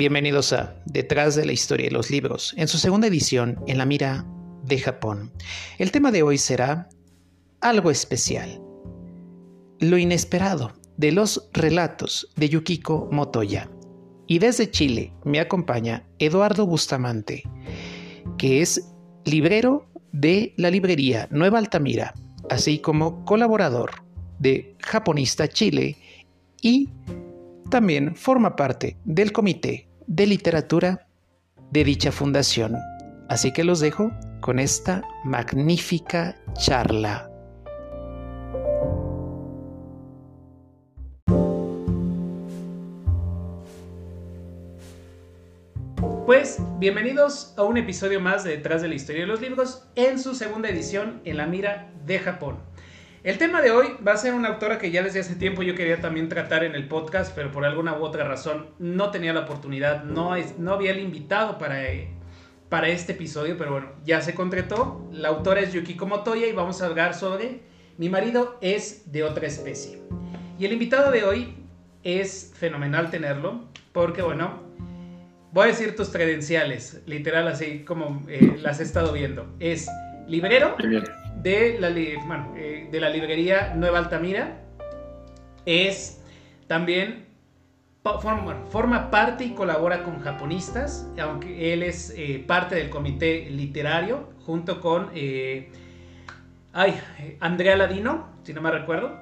Bienvenidos a Detrás de la historia de los libros, en su segunda edición en la mira de Japón. El tema de hoy será algo especial, lo inesperado de los relatos de Yukiko Motoya. Y desde Chile me acompaña Eduardo Bustamante, que es librero de la librería Nueva Altamira, así como colaborador de Japonista Chile y también forma parte del comité de literatura de dicha fundación. Así que los dejo con esta magnífica charla. Pues bienvenidos a un episodio más de Detrás de la Historia de los Libros en su segunda edición en la mira de Japón. El tema de hoy va a ser una autora que ya desde hace tiempo yo quería también tratar en el podcast, pero por alguna u otra razón no tenía la oportunidad, no, no había el invitado para, para este episodio, pero bueno, ya se concretó. La autora es Yukiko Motoya y vamos a hablar sobre Mi marido es de otra especie. Y el invitado de hoy es fenomenal tenerlo, porque bueno, voy a decir tus credenciales, literal así como eh, las he estado viendo. Es librero de la, eh, de la librería Nueva Altamira. Es también forma, parte y colabora con japonistas, aunque él es eh, parte del comité literario, junto con eh, ay, Andrea Ladino, si no me recuerdo.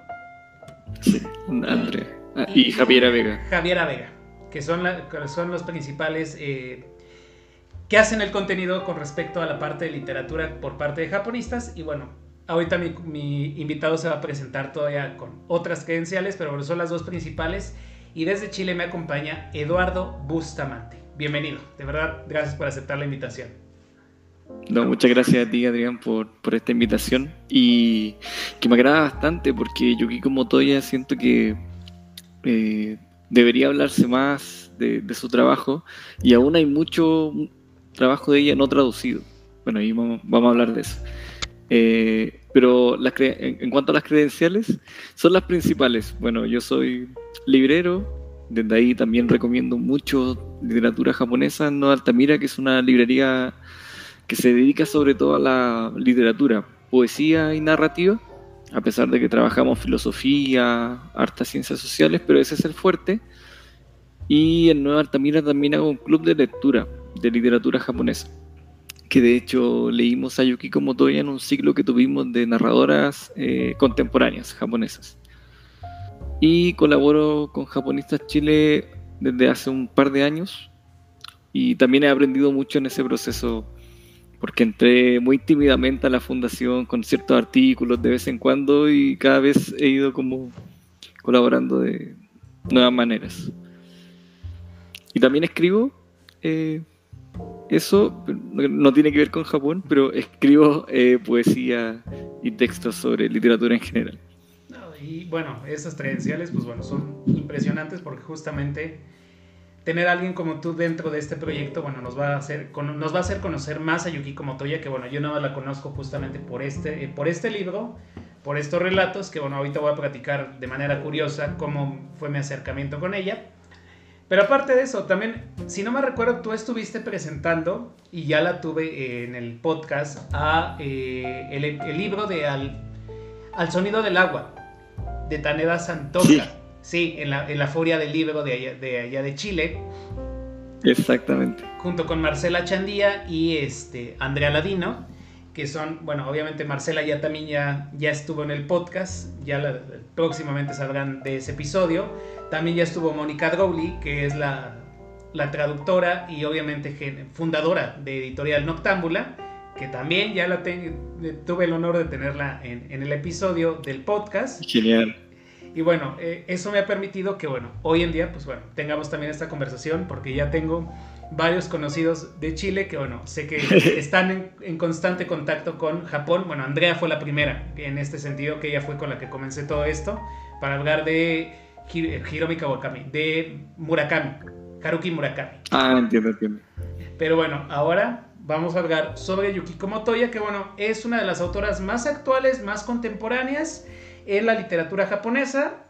Sí, Andrea. Ah, y, Javiera Vega. Javiera Vega, que son, son los principales que hacen el contenido con respecto a la parte de literatura por parte de japonistas. Y bueno, ahorita mi, invitado se va a presentar todavía con otras credenciales, pero bueno, son las dos principales. Y desde Chile me acompaña Eduardo Bustamante. Bienvenido, de verdad, gracias por aceptar la invitación. No, muchas gracias a ti, Adrián, por, por esta invitación y que me agrada bastante porque Yukiko Motoya siento que eh, debería hablarse más de, su trabajo y aún hay mucho, trabajo de ella no traducido. Bueno, ahí vamos, a hablar de eso. Eh, pero las en, cuanto a las credenciales, son las principales. Bueno, yo soy librero, desde ahí también recomiendo mucho literatura japonesa en Altamira, que es una librería que se dedica sobre todo a la literatura, poesía y narrativa, a pesar de que trabajamos filosofía, hartas ciencias sociales, pero ese es el fuerte. Y en Nueva Altamira también hago un club de lectura, de literatura japonesa, que de hecho leímos a Yukiko Motoya en un ciclo que tuvimos de narradoras eh, contemporáneas japonesas. Y colaboro con Japonistas Chile desde hace un par de años y también he aprendido mucho en ese proceso porque entré muy tímidamente a la fundación con ciertos artículos de vez en cuando y cada vez he ido como colaborando de nuevas maneras. Y también escribo eh, eso no tiene que ver con Japón, pero escribo eh, poesía y textos sobre literatura en general. y bueno, esas credenciales, pues bueno, son impresionantes porque justamente tener a alguien como tú dentro de este proyecto, bueno, nos va a hacer, nos va a hacer conocer más a Yukiko Motoya, que bueno, yo más la conozco justamente por este, eh, por este libro, por estos relatos, que bueno, ahorita voy a platicar de manera curiosa cómo fue mi acercamiento con ella. Pero aparte de eso, también, si no me recuerdo, tú estuviste presentando, y ya la tuve en el podcast, a eh, el, libro de Al, Al, Sonido del Agua, de Taneda Santoka. Sí, en, la, en, la, Furia del Libro de allá, de allá de Chile. Exactamente. Junto con Marcela Chandía y este, Andrea Ladino, que son, bueno, obviamente Marcela ya también ya, ya estuvo en el podcast, ya próximamente saldrán de ese episodio. También ya estuvo Mónica Drowley, que es la, traductora y obviamente fundadora de Editorial Noctámbula, que también ya la tuve el honor de tenerla en, el episodio del podcast. Genial. Y bueno, eh, eso me ha permitido que, bueno, hoy en día, pues bueno, tengamos también esta conversación, porque ya tengo varios conocidos de Chile que, bueno, sé que están en, en, constante contacto con Japón. Bueno, Andrea fue la primera en este sentido, que ella fue con la que comencé todo esto, para hablar de Hiromi Kawakami, de Murakami, Haruki Murakami. Ah, entiendo, entiendo. Pero bueno, ahora vamos a hablar sobre Yukiko Motoya, que bueno, es una de las autoras más actuales, más contemporáneas en la literatura japonesa.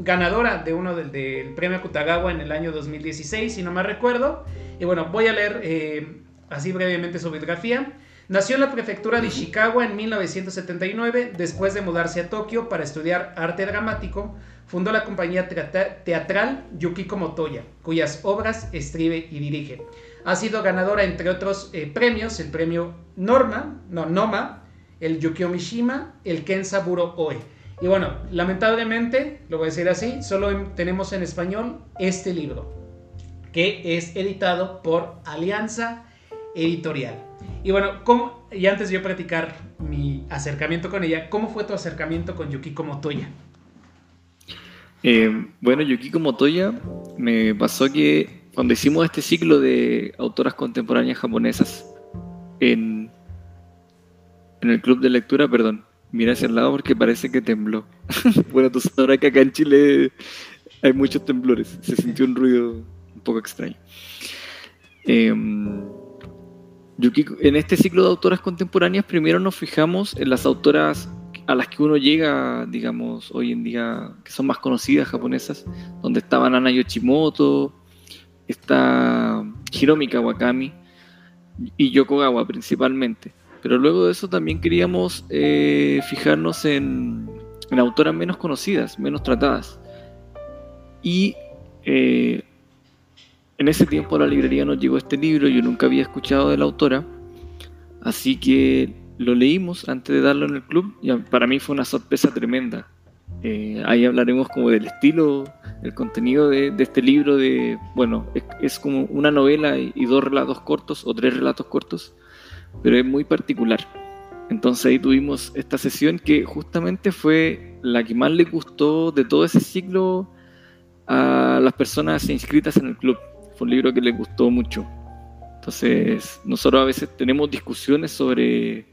ganadora de uno del, premio Kutagawa en el año 2016, si no me recuerdo. Y bueno, voy a leer eh, así brevemente su biografía. Nació en la prefectura de Ishikawa en 1979, después de mudarse a Tokio para estudiar arte dramático, fundó la compañía teatral Yukiko Motoya, cuyas obras escribe y dirige. Ha sido ganadora, entre otros eh, premios, el premio Norma, no, Noma, el Yukio Mishima, el Kensaburo Oe. Y bueno, lamentablemente, lo voy a decir así, solo tenemos en español este libro, que es editado por Alianza Editorial. Y bueno, ¿cómo, y antes de yo practicar mi acercamiento con ella, ¿cómo fue tu acercamiento con Yukiko Motoya? Eh, bueno, Yukiko Motoya me pasó que cuando hicimos este ciclo de autoras contemporáneas japonesas en, en el club de lectura, perdón, mira hacia el lado porque parece que tembló. bueno, tú sabes que acá en Chile hay muchos temblores, se sintió un ruido un poco extraño. Eh, en este ciclo de autoras contemporáneas, primero nos fijamos en las autoras a las que uno llega, digamos, hoy en día, que son más conocidas japonesas, donde estaban Ana Yoshimoto, está Hiromi Kawakami y Yokogawa principalmente. Pero luego de eso también queríamos eh, fijarnos en, autoras menos conocidas, menos tratadas. Y eh, en ese tiempo la librería nos llegó este libro, yo nunca había escuchado de la autora, así que lo leímos antes de darlo en el club y para mí fue una sorpresa tremenda. Eh, ahí hablaremos como del estilo, el contenido de, este libro, de, bueno, es, como una novela y, dos relatos cortos o tres relatos cortos, pero es muy particular. Entonces ahí tuvimos esta sesión que justamente fue la que más le gustó de todo ese ciclo a las personas inscritas en el club fue un libro que les gustó mucho. Entonces, nosotros a veces tenemos discusiones sobre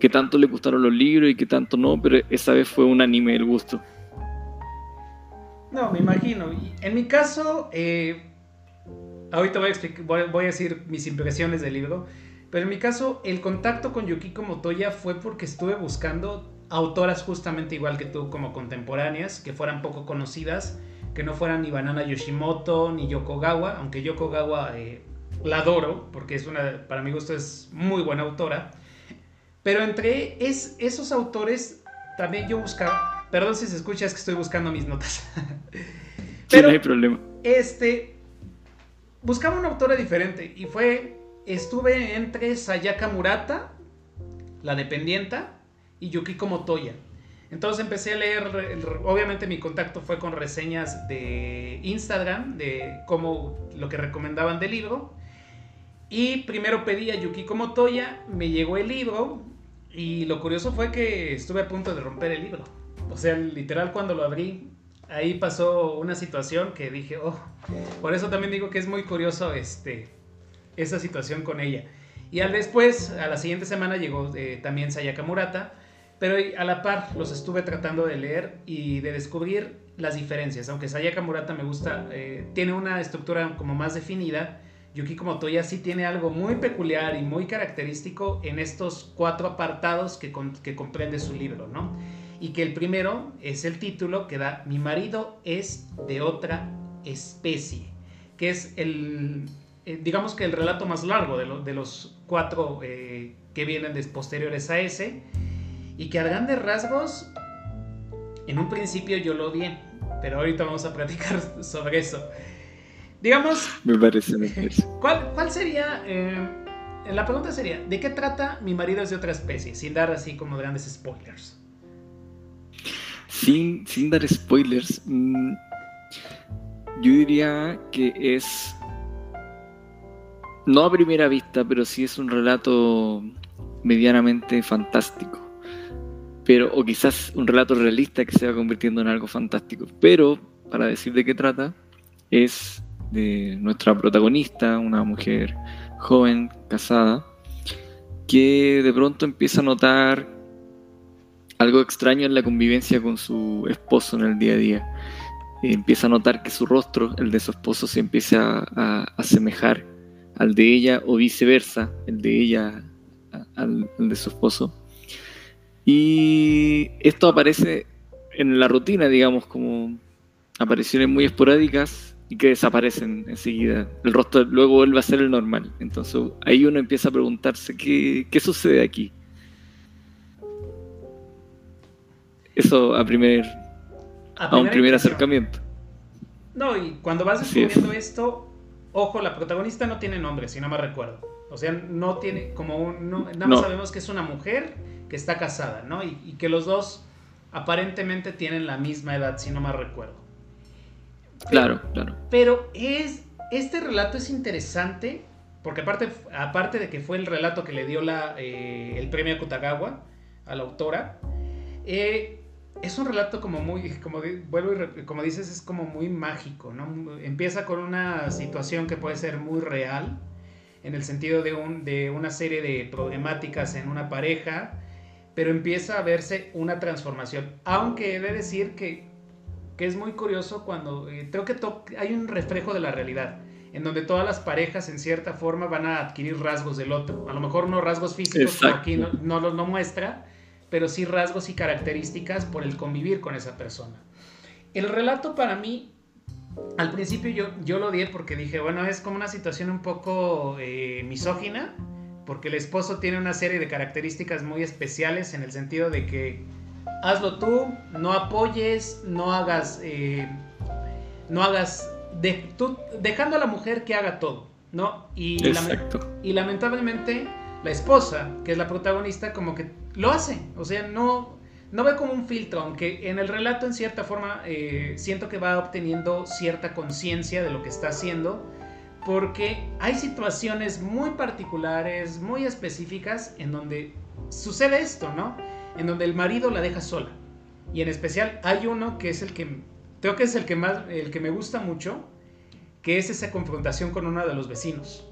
qué tanto le gustaron los libros y qué tanto no, pero esa vez fue unánime el gusto. No, me imagino. En mi caso, eh, ahorita voy a, explicar, voy a decir mis impresiones del libro, pero en mi caso, el contacto con Yukiko Motoya fue porque estuve buscando autoras justamente igual que tú, como contemporáneas, que fueran poco conocidas que no fueran ni Banana Yoshimoto ni Yokogawa, aunque Yokogawa eh, la adoro porque es una, para mi gusto es muy buena autora. Pero entre es, esos autores también yo buscaba, perdón si se escucha, es que estoy buscando mis notas. Pero, no hay problema. Este, buscaba una autora diferente y fue, estuve entre Sayaka Murata, la dependienta, y Yukiko Motoya. Entonces empecé a leer, obviamente mi contacto fue con reseñas de Instagram, de cómo lo que recomendaban del libro. Y primero pedí a Yukiko Motoya, me llegó el libro y lo curioso fue que estuve a punto de romper el libro. O sea, literal cuando lo abrí, ahí pasó una situación que dije, oh, por eso también digo que es muy curioso este, esa situación con ella. Y al después, a la siguiente semana llegó eh, también Sayaka Murata pero a la par los estuve tratando de leer y de descubrir las diferencias. Aunque Sayaka Murata me gusta, eh, tiene una estructura como más definida, Yukiko Motoya sí tiene algo muy peculiar y muy característico en estos cuatro apartados que, que comprende su libro, ¿no? Y que el primero es el título que da Mi marido es de otra especie, que es el, eh, digamos que el relato más largo de, de los cuatro eh, que vienen de, posteriores a ese y que a grandes rasgos, en un principio yo lo odié, pero ahorita vamos a platicar sobre eso. Digamos... Me parece, me ¿Cuál, cuál sería... Eh, la pregunta sería, ¿de qué trata Mi marido es de otra especie? Sin dar así como grandes spoilers. Sin, sin dar spoilers, mm, yo diría que es, no a primera vista, pero sí es un relato medianamente fantástico pero o quizás un relato realista que se va convirtiendo en algo fantástico. Pero, para decir de qué trata, es de nuestra protagonista, una mujer joven, casada, que de pronto empieza a notar algo extraño en la convivencia con su esposo en el día a día. Empieza a notar que su rostro, el de su esposo, se empieza a, asemejar al de ella o viceversa, el de ella al de su esposo y esto aparece en la rutina, digamos, como apariciones muy esporádicas y que desaparecen enseguida. El rostro luego vuelve a ser el normal. Entonces ahí uno empieza a preguntarse qué, qué sucede aquí. Eso a primer a, un primer acercamiento. No, y cuando vas descubriendo esto, ojo, la protagonista no tiene nombre, si no me recuerdo. O sea, no tiene como un, nada más sabemos que es una mujer que está casada, ¿no? Y, que los dos aparentemente tienen la misma edad, si no me recuerdo. claro, claro. Pero es, este relato es interesante porque aparte, aparte de que fue el relato que le dio la, eh, el premio Kutagawa a la autora, eh, es un relato como muy, como vuelvo y como dices, es como muy mágico, ¿no? Empieza con una situación que puede ser muy real, en el sentido de, un, de una serie de problemáticas en una pareja, pero empieza a verse una transformación. Aunque he de decir que, que es muy curioso cuando eh, creo que hay un reflejo de la realidad, en donde todas las parejas en cierta forma van a adquirir rasgos del otro. A lo mejor no rasgos físicos, como aquí no, no, no muestra, pero sí rasgos y características por el convivir con esa persona. El relato para mí, al principio yo, yo lo di porque dije, bueno, es como una situación un poco eh, misógina, porque el esposo tiene una serie de características muy especiales en el sentido de que hazlo tú, no apoyes, no hagas, eh, no hagas, de, tú, dejando a la mujer que haga todo, ¿no? Y, y lamentablemente la esposa, que es la protagonista, como que lo hace. O sea, no, no ve como un filtro, aunque en el relato en cierta forma eh, siento que va obteniendo cierta conciencia de lo que está haciendo, porque hay situaciones muy particulares, muy específicas, en donde sucede esto, ¿no? En donde el marido la deja sola. Y en especial hay uno que es el que, creo que es el que más, el que me gusta mucho, que es esa confrontación con uno de los vecinos.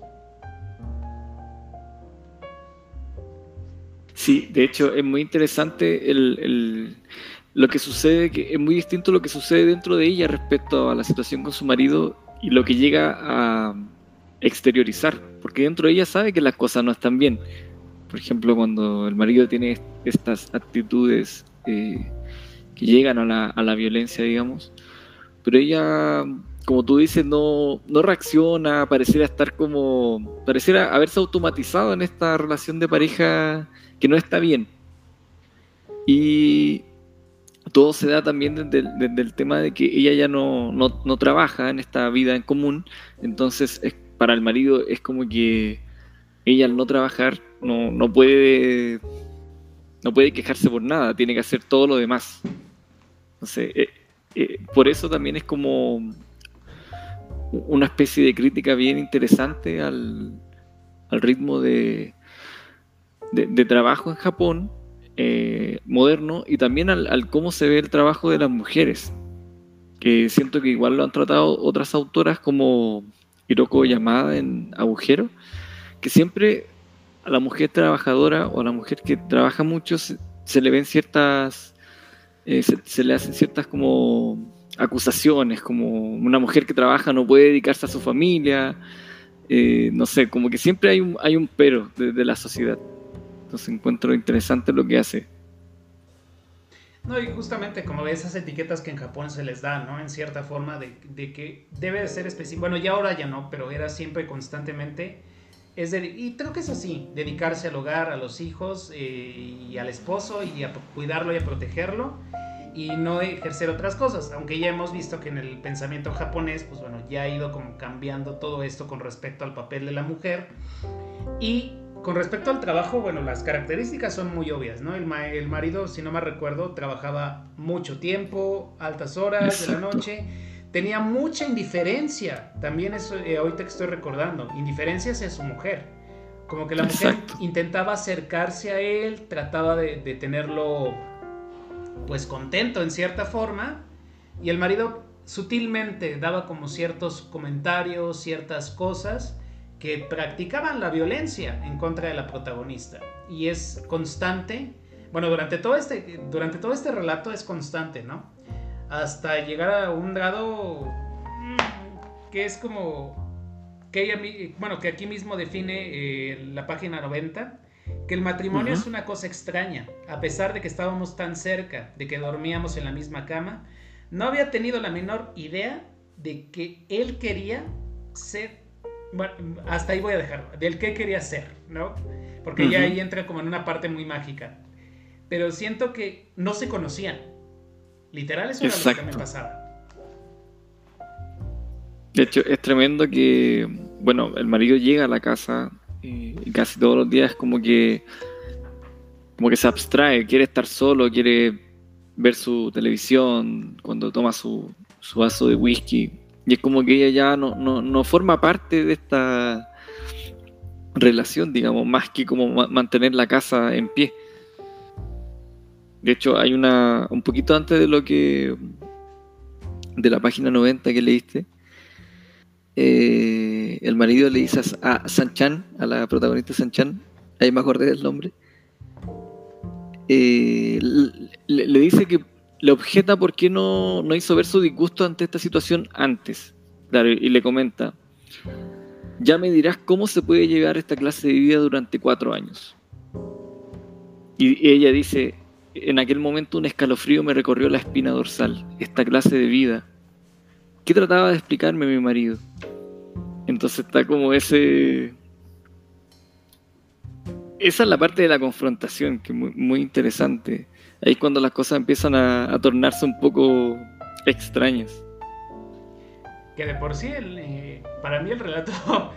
Sí, de hecho es muy interesante lo que sucede, que es muy distinto lo que sucede dentro de ella respecto a la situación con su marido y lo que llega a exteriorizar, porque dentro de ella sabe que las cosas no están bien. Por ejemplo, cuando el marido tiene estas actitudes eh, que llegan a la, a la violencia, digamos, pero ella como tú dices, no, no reacciona, pareciera estar como, pareciera haberse automatizado en esta relación de pareja que no está bien. Y todo se da también desde el, tema de que ella ya no, trabaja en esta vida en común, entonces es, para el marido es como que ella al no trabajar no, puede no puede quejarse por nada, tiene que hacer todo lo demás. Entonces, eh, eh, por eso también es como una especie de crítica bien interesante al, al ritmo de, de, trabajo en Japón eh, moderno y también al, cómo se ve el trabajo de las mujeres, que siento que igual lo han tratado otras autoras como Hiroko Yamada en Agujero, que siempre a la mujer trabajadora o a la mujer que trabaja mucho se, le ven ciertas, eh, se, le hacen ciertas como acusaciones, como una mujer que trabaja no puede dedicarse a su familia, eh, no sé, como que siempre hay un, hay un pero de la sociedad. Entonces encuentro interesante lo que hace. No, y justamente como esas etiquetas que en Japón se les da, ¿no? En cierta forma de, que debe de ser específico. Bueno, ya ahora ya no, pero era siempre constantemente. Es de, y creo que es así, dedicarse al hogar, a los hijos eh, y al esposo y a cuidarlo y a protegerlo y no ejercer otras cosas. Aunque ya hemos visto que en el pensamiento japonés, pues bueno, ya ha ido como cambiando todo esto con respecto al papel de la mujer. Y con respecto al trabajo, bueno, las características son muy obvias, ¿no? El, el marido, si no me recuerdo, trabajaba mucho tiempo, altas horas de la noche, tenía mucha indiferencia, también eso eh, ahorita que estoy recordando, indiferencia hacia su mujer, como que la mujer intentaba acercarse a él, trataba de, de tenerlo pues contento en cierta forma, y el marido sutilmente daba como ciertos comentarios, ciertas cosas, que practicaban la violencia en contra de la protagonista. Y es constante, bueno, durante todo este, durante todo este relato es constante, ¿no? Hasta llegar a un grado mm, que es como, que ella, bueno, que aquí mismo define eh, la página 90, que el matrimonio es una cosa extraña, a pesar de que estábamos tan cerca, de que dormíamos en la misma cama, no había tenido la menor idea de que él quería ser, bueno, hasta ahí voy a dejarlo, del que quería ser, ¿no? Porque ya ahí entra como en una parte muy mágica. Pero siento que no se conocían. Literal, eso era lo que me pasaba. De hecho, es tremendo que, bueno, el marido llega a la casa y casi todos los días como que como que se abstrae, quiere estar solo, quiere ver su televisión cuando toma su, vaso de whisky. Y es como que ella ya no, no, forma parte de esta relación, digamos, más que como mantener la casa en pie. De hecho, hay una, un poquito antes de lo que, de la página 90 que leíste, eh, el marido le dice a, Sanchan, a la protagonista Sanchan, ahí me acordé del nombre, eh, le, dice que le objeta por qué no, hizo ver su disgusto ante esta situación antes. y le comenta, ya me dirás cómo se puede llegar a esta clase de vida durante cuatro años. Y, ella dice, en aquel momento un escalofrío me recorrió la espina dorsal, esta clase de vida. ¿Qué trataba de explicarme mi marido? Entonces está como ese esa es la parte de la confrontación que es muy, interesante. Ahí es cuando las cosas empiezan a, tornarse un poco extrañas. Que de por sí, eh, para mí el relato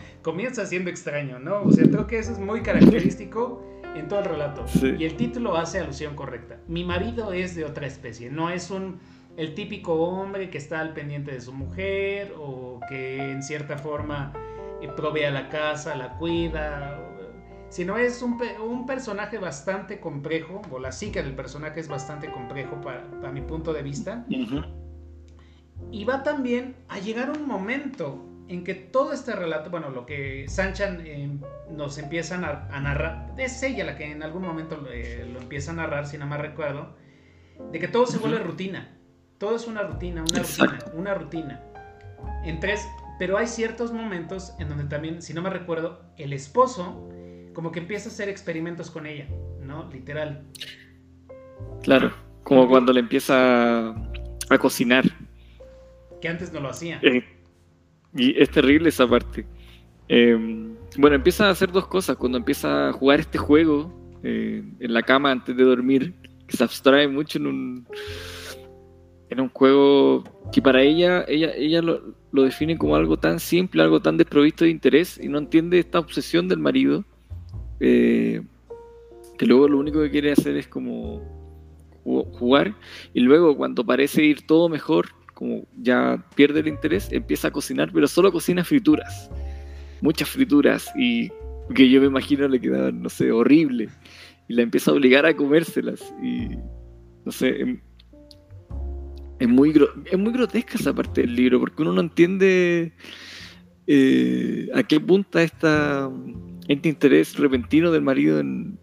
comienza siendo extraño, ¿no? O sea, creo que eso es muy característico en todo el relato. Y el título hace alusión correcta. Mi marido es de otra especie, no es un el típico hombre que está al pendiente de su mujer o que en cierta forma eh, provee a la casa, la cuida sino es un, un, personaje bastante complejo, o la psique del personaje es bastante complejo para, mi punto de vista. Y va también a llegar un momento en que todo este relato, bueno, lo que Sanchan eh, nos empieza a, narrar, es ella la que en algún momento eh, lo empieza a narrar, si no me recuerdo, de que todo se vuelve rutina. Todo es una rutina, una rutina, una rutina. En tres, pero hay ciertos momentos en donde también, si no me recuerdo, el esposo como que empieza a hacer experimentos con ella, ¿no? Literal. Claro, como cuando le empieza a, cocinar. Que antes no lo hacía. Eh, y es terrible esa parte. Em, bueno, empieza a hacer dos cosas. Cuando empieza a jugar este juego eh, en la cama antes de dormir, que se abstrae mucho en un, en un juego que para ella, ella, ella lo, lo define como algo tan simple, algo tan desprovisto de interés y no entiende esta obsesión del marido eh, que luego lo único que quiere hacer es como jugar y luego cuando parece ir todo mejor, como ya pierde el interés, empieza a cocinar, pero solo cocina frituras, muchas frituras y que yo me imagino le quedaban, no sé, horrible y la empieza a obligar a comérselas y no sé, em, es muy, es muy grotesca esa parte del libro porque uno no entiende eh, a qué punta esta este interés repentino del marido en,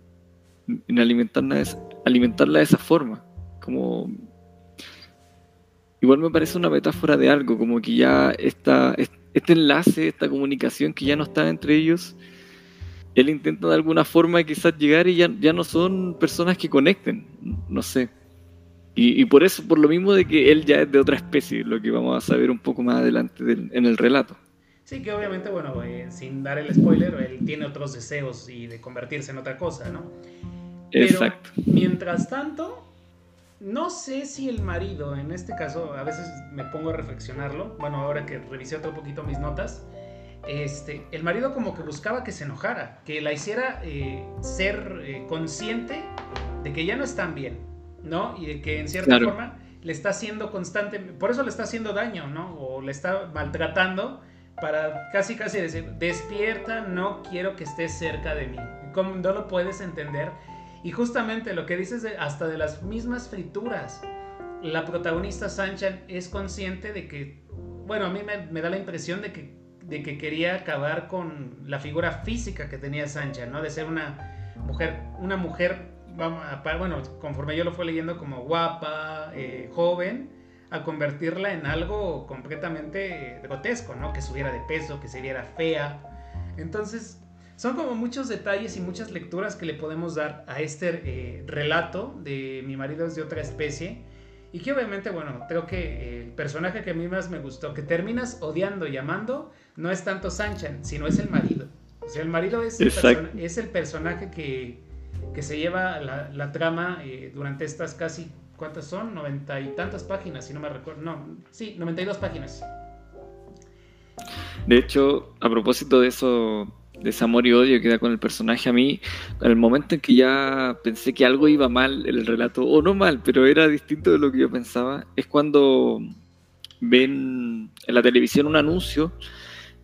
alimentarla, de, alimentarla de esa forma. Como igual me parece una metáfora de algo, como que ya está este enlace, esta comunicación que ya no está entre ellos, él intenta de alguna forma quizás llegar y ya, ya no son personas que conecten, no sé. Y, por eso, por lo mismo de que él ya es de otra especie, lo que vamos a saber un poco más adelante en el relato. Sí, que obviamente, bueno, eh, sin dar el spoiler, él tiene otros deseos y de convertirse en otra cosa, ¿no? Exacto. mientras tanto, no sé si el marido, en este caso, a veces me pongo a reflexionarlo, bueno, ahora que revisé otro poquito mis notas, este, el marido como que buscaba que se enojara, que la hiciera eh, ser eh, consciente de que ya no están bien, ¿no? Y de que en cierta forma le está haciendo constante, por eso le está haciendo daño, ¿no? O le está maltratando para casi casi decir, despierta, no quiero que estés cerca de mí. Como no lo puedes entender. Y justamente lo que dices de, hasta de las mismas frituras. La protagonista Sanchan es consciente de que, bueno, a mí me, da la impresión de que, de que quería acabar con la figura física que tenía Sanchan, ¿no? De ser una mujer, una mujer, bueno, conforme yo lo fui leyendo como guapa, eh, joven, a convertirla en algo completamente grotesco, ¿no? Que subiera de peso, que se viera fea. Entonces, son como muchos detalles y muchas lecturas que le podemos dar a este eh, relato de Mi marido es de otra especie. Y que obviamente, bueno, creo que el personaje que a mí más me gustó, que terminas odiando y amando, no es tanto Sanchan, sino es el marido. O sea, el marido es, el, es el personaje que, que, se lleva la, la trama eh, durante estas casi, ¿cuántas son? Noventa y tantas páginas, si no me recuerdo. No, sí, 92 páginas. De hecho, a propósito de eso, de ese amor y odio que da con el personaje a mí, el momento en que ya pensé que algo iba mal en el relato, o no mal, pero era distinto de lo que yo pensaba, es cuando ven en la televisión un anuncio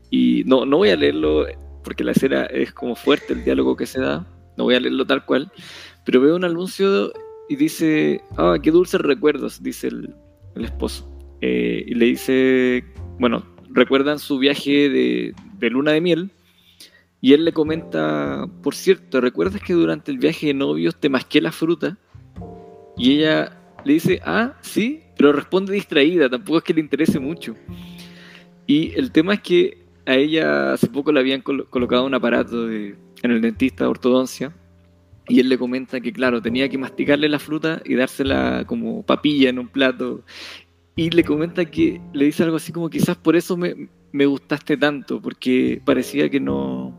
y no, no voy a leerlo porque la escena es como fuerte, el diálogo que se da, no voy a leerlo tal cual, pero veo un anuncio y dice, ah, qué dulces recuerdos, dice el, esposo. Eh, y le dice, bueno, recuerdan su viaje de, de luna de miel y él le comenta, por cierto, ¿recuerdas que durante el viaje de novios te masqué la fruta? Y ella le dice, ah, sí, pero responde distraída, tampoco es que le interese mucho. Y el tema es que a ella hace poco le habían colocado un aparato en el dentista de ortodoncia y él le comenta que, claro, tenía que masticarle la fruta y dársela como papilla en un plato. Y le comenta que le dice algo así como, quizás por eso me, me gustaste tanto, porque parecía que no,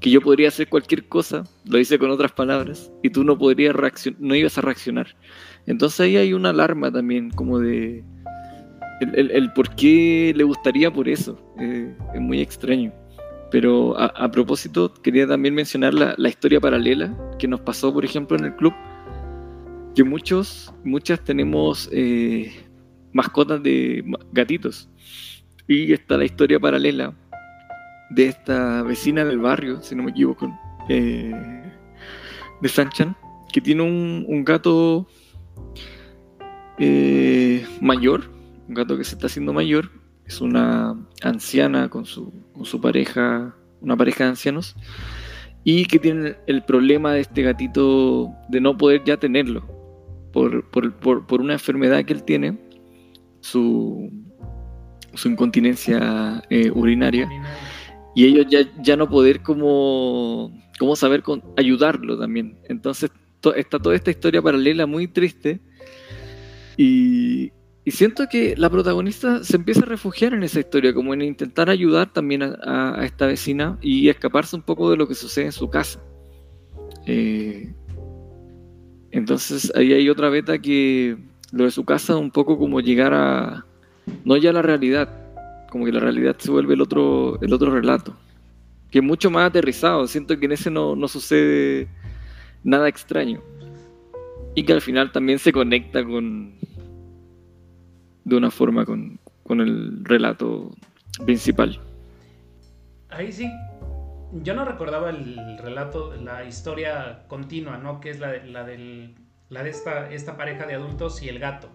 que yo podría hacer cualquier cosa, lo hice con otras palabras, y tú no podrías reaccionar, no ibas a reaccionar. Entonces ahí hay una alarma también, como de el, por qué le gustaría por eso. Eh, es muy extraño. Pero a, propósito, quería también mencionar la, historia paralela que nos pasó, por ejemplo, en el club, que muchos, muchas tenemos eh, mascotas de gatitos. Y está la historia paralela de esta vecina del barrio, si no me equivoco, eh, de Sanchan, que tiene un, gato eh, mayor, un gato que se está haciendo mayor, es una anciana con su, con su pareja, una pareja de ancianos, y que tiene el problema de este gatito de no poder ya tenerlo, por, por una enfermedad que él tiene, su, su incontinencia eh, urinaria y ellos ya, ya no poder como, como saber con, ayudarlo también. Entonces está toda esta historia paralela muy triste y, y, siento que la protagonista se empieza a refugiar en esa historia, como en intentar ayudar también a, esta vecina y escaparse un poco de lo que sucede en su casa. Eh, entonces ahí hay otra beta que lo de su casa un poco como llegar a, no ya la realidad, como que la realidad se vuelve el otro, el otro relato, que es mucho más aterrizado, siento que en ese no, sucede nada extraño y que al final también se conecta con de una forma con, el relato principal. Ahí sí, yo no recordaba el relato, la historia continua, ¿no? Que es la de, la del, la de esta, esta pareja de adultos y el gato.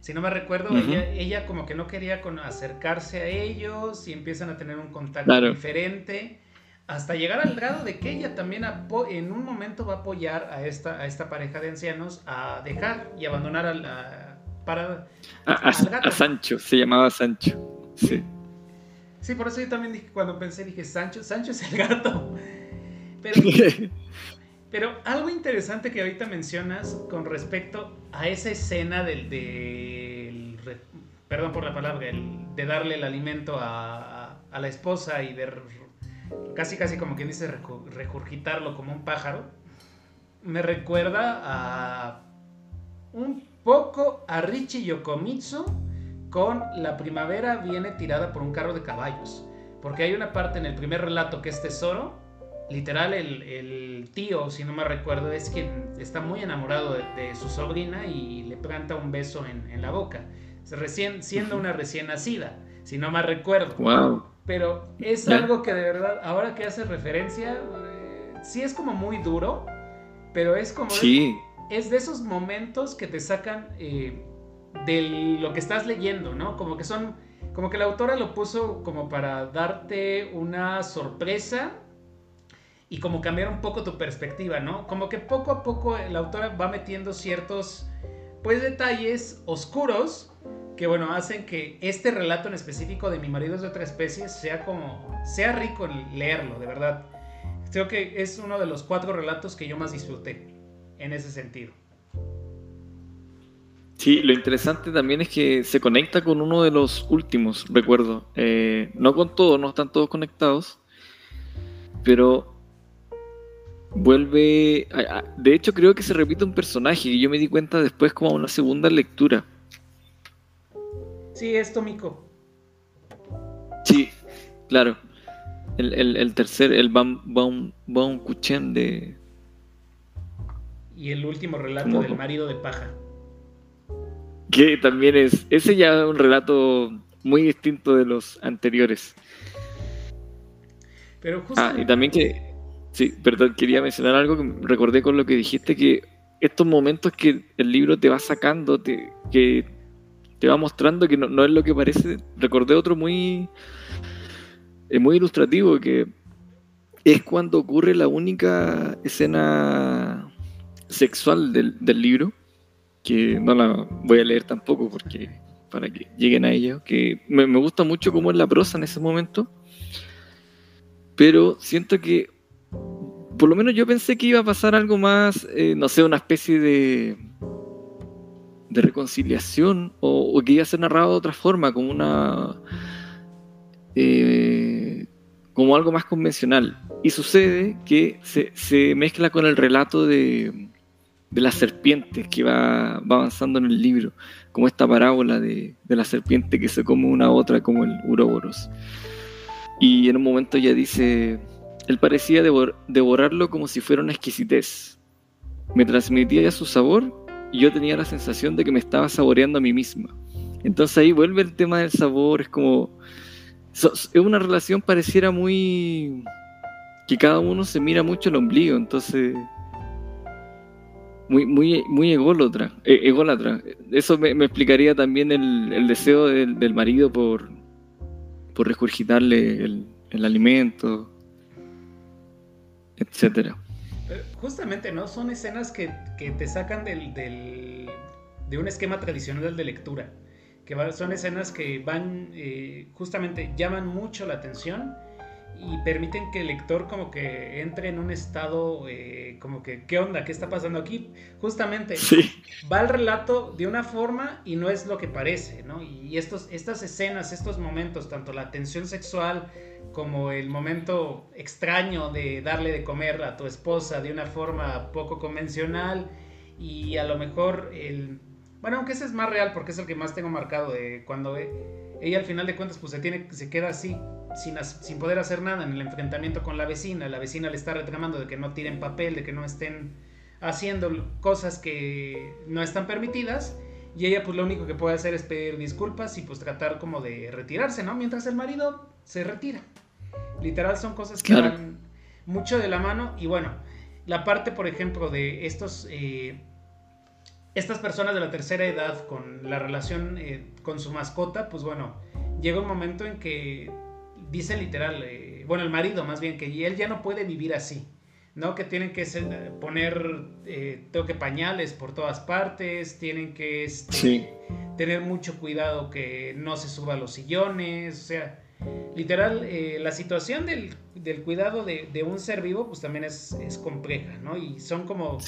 Si no me recuerdo, ella, como que no quería acercarse a ellos y empiezan a tener un contacto diferente. Hasta llegar al grado de que ella también en un momento va a apoyar a esta, a esta pareja de ancianos a dejar y abandonar a la, para, a, a Sancho, se llamaba Sancho, sí. Sí, por eso yo también dije, cuando pensé, dije, Sancho, Sancho es el gato. Pero, pero algo interesante que ahorita mencionas con respecto a esa escena del, perdón por la palabra, de darle el alimento a, la esposa y de casi casi como quien dice regurgitarlo como un pájaro, me recuerda a un poco a Richie Yokomitsu con La primavera viene tirada por un carro de caballos. Porque hay una parte en el primer relato que es tesoro literal el, tío, si no me recuerdo, es quien está muy enamorado de, su sobrina y le planta un beso en, la boca, recién, siendo una recién nacida, si no me recuerdo. Wow. Pero es algo que de verdad, ahora que hace referencia, eh, sí es como muy duro, pero es como... Sí. Es, de esos momentos que te sacan eh, de lo que estás leyendo, ¿no? Como que son... Como que la autora lo puso como para darte una sorpresa y como cambiar un poco tu perspectiva, ¿no? Como que poco a poco la autora va metiendo ciertos, pues, detalles oscuros que, bueno, hacen que este relato en específico de Mi marido es de otra especie sea como, sea rico leerlo, de verdad. Creo que es uno de los cuatro relatos que yo más disfruté en ese sentido. Sí, lo interesante también es que se conecta con uno de los últimos, recuerdo. Eh, no con todos, no están todos conectados, pero vuelve... De hecho, creo que se repite un personaje y yo me di cuenta después como una segunda lectura. Sí, es Tomiko. Sí, claro. El, tercer, el Bam, Bam, Kuchen de... Y el último relato del marido de paja que también es, ese ya es un relato muy distinto de los anteriores. Pero justo... Ah, y también que, sí, perdón, quería mencionar algo que recordé con lo que dijiste, que estos momentos que el libro te va sacando, te, que te va mostrando que no, es lo que parece, recordé otro muy, es muy ilustrativo, que es cuando ocurre la única escena sexual del, del libro que no la voy a leer tampoco porque para que lleguen a ello, que me, gusta mucho cómo es la prosa en ese momento, pero siento que por lo menos yo pensé que iba a pasar algo más, eh, no sé, una especie de, de reconciliación o, que iba a ser narrado de otra forma, como una... Eh, como algo más convencional. Y sucede que se, se mezcla con el relato de, de las serpientes que va, avanzando en el libro, como esta parábola de, la serpiente que se come una a otra como el uroboros. Y en un momento ya dice, él parecía devorarlo como si fuera una exquisitez. Me transmitía su sabor y yo tenía la sensación de que me estaba saboreando a mí misma. Entonces ahí vuelve el tema del sabor, es como... Es una relación pareciera muy... que cada uno se mira mucho el ombligo, entonces muy, muy, muy ególatra, e, ególatra. Eso me, explicaría también el, deseo del, marido por, por regurgitarle el, alimento, etcétera. Justamente, ¿no? Son escenas que, te sacan del, de un esquema tradicional de lectura. Que son escenas que van, eh, justamente, llaman mucho la atención y permiten que el lector como que entre en un estado eh, como que, ¿qué onda? ¿Qué está pasando aquí? Justamente va el relato de una forma y no es lo que parece, ¿no? Y estos, estas escenas, estos momentos, tanto la tensión sexual como el momento extraño de darle de comer a tu esposa de una forma poco convencional y a lo mejor el... Bueno, aunque ese es más real porque es el que más tengo marcado de cuando ella al final de cuentas pues se, tiene, se queda así sin, poder hacer nada en el enfrentamiento con la vecina. La vecina le está reclamando de que no tiren papel, de que no estén haciendo cosas que no están permitidas. Y ella pues lo único que puede hacer es pedir disculpas y pues tratar como de retirarse, ¿no? Mientras el marido se retira. Literal son cosas que van mucho de la mano. Y bueno, la parte por ejemplo de estos... Eh, estas personas de la tercera edad con la relación eh, con su mascota, pues bueno, llega un momento en que dice literal, eh, bueno, el marido más bien, que él ya no puede vivir así, ¿no? Que tienen que poner, eh, tengo que pañales por todas partes, tienen que este, tener mucho cuidado que no se suba a los sillones, o sea, literal, eh, la situación del, cuidado de, un ser vivo, pues también es, es compleja, ¿no? Y son como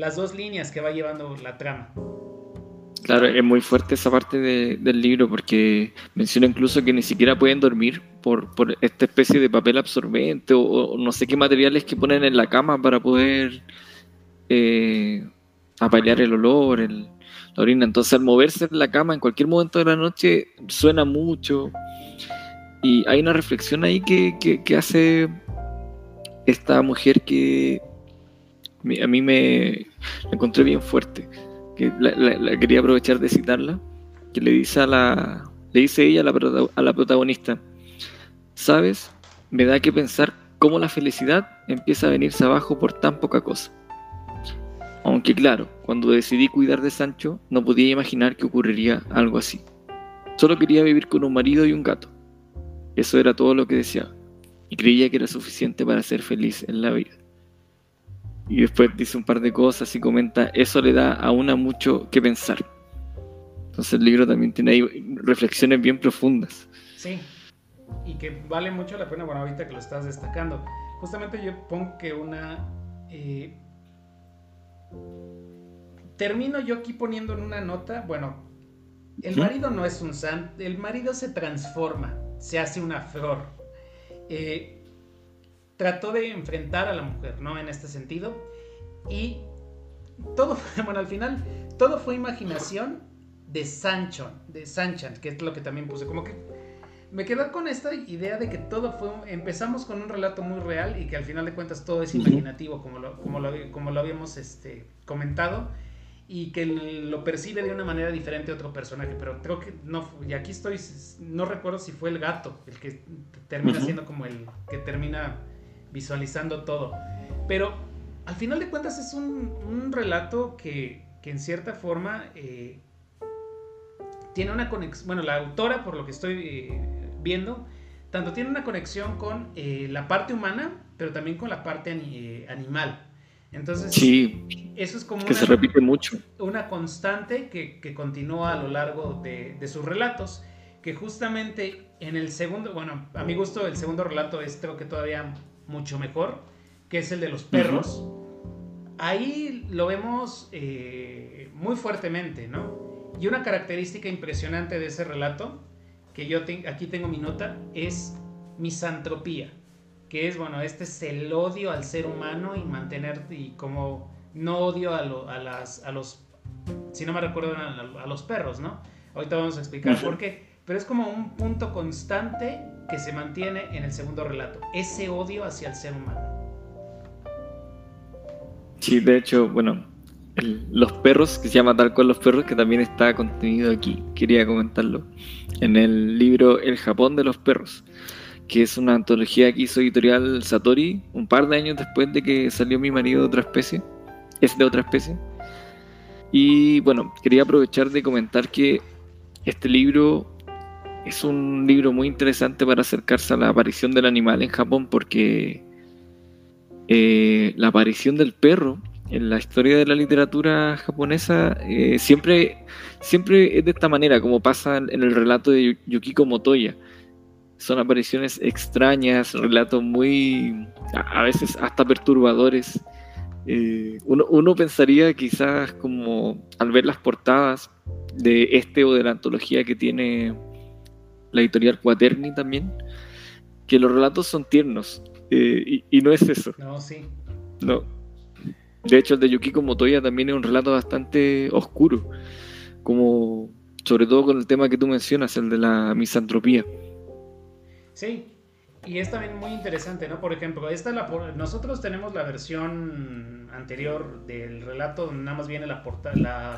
las dos líneas que va llevando la trama. Claro, es muy fuerte esa parte del libro porque menciona incluso que ni siquiera pueden dormir por, esta especie de papel absorbente o, no sé qué materiales que ponen en la cama para poder eh, apalear el olor, el, la orina. Entonces al moverse en la cama en cualquier momento de la noche suena mucho y hay una reflexión ahí que, hace esta mujer que a mí me encontré bien fuerte la, quería aprovechar de citarla, que le dice a la, le dice ella a la, a la protagonista, sabes, me da que pensar cómo la felicidad empieza a venirse abajo por tan poca cosa. Aunque claro, cuando decidí cuidar de Sancho, no podía imaginar que ocurriría algo así. Solo quería vivir con un marido y un gato. Eso era todo lo que deseaba. Y creía que era suficiente para ser feliz en la vida y después dice un par de cosas y comenta, eso le da a una mucho que pensar. Entonces el libro también tiene ahí reflexiones bien profundas. Sí, y que vale mucho la pena, bueno, ahorita que lo estás destacando. Justamente yo pongo que una... Eh, termino yo aquí poniendo en una nota, bueno, el marido no es un santo, el marido se transforma, se hace una flor. Eh, trató de enfrentar a la mujer, ¿no? En este sentido. Y todo, bueno, al final, todo fue imaginación de Sancho, de Sanchan, que es lo que también puse, como que me quedó con esta idea de que todo fue, empezamos con un relato muy real y que al final de cuentas todo es imaginativo, como lo, como lo, como lo habíamos este, comentado, y que lo percibe de una manera diferente otro personaje, pero creo que no, y aquí estoy, no recuerdo si fue el gato el que termina siendo como el que termina visualizando todo, pero al final de cuentas es un, relato que, que, en cierta forma eh, tiene una conexión, bueno, la autora, por lo que estoy eh, viendo, tanto tiene una conexión con eh, la parte humana, pero también con la parte animal. Entonces, sí, eso es como que una, se repite mucho. Una constante que, que continúa a lo largo de, de, sus relatos, que justamente en el segundo, bueno, a mi gusto el segundo relato es creo que todavía mucho mejor, que es el de los perros. Ahí lo vemos eh, muy fuertemente, ¿no? Y una característica impresionante de ese relato que yo aquí tengo mi nota, es misantropía, que es, bueno, este es el odio al ser humano y mantener, y como no odio a, las, a los, si no me recuerdo, a, los perros, ¿no? Ahorita vamos a explicar por qué, pero es como un punto constante que se mantiene en el segundo relato, ese odio hacia el ser humano. Sí, de hecho, bueno, los perros, que se llama tal cual los perros, que también está contenido aquí, quería comentarlo, en el libro El Japón de los perros, que es una antología que hizo editorial Satori un par de años después de que salió mi marido de otra especie, es de otra especie. Y bueno, quería aprovechar de comentar que este libro es un libro muy interesante para acercarse a la aparición del animal en Japón porque eh, la aparición del perro en la historia de la literatura japonesa eh, siempre, siempre es de esta manera, como pasa en el relato de Yukiko Motoya. Son apariciones extrañas, relatos muy, a veces hasta perturbadores. Eh, uno, uno, pensaría quizás como al ver las portadas de este o de la antología que tiene la editorial Quaterni también, que los relatos son tiernos. Eh, y, y, no es eso. No, sí. No, de hecho, el de Yukiko Motoya también es un relato bastante oscuro, como sobre todo con el tema que tú mencionas, el de la misantropía. Sí, y es también muy interesante, ¿no? Por ejemplo, esta la nosotros tenemos la versión anterior del relato donde nada más viene la, la,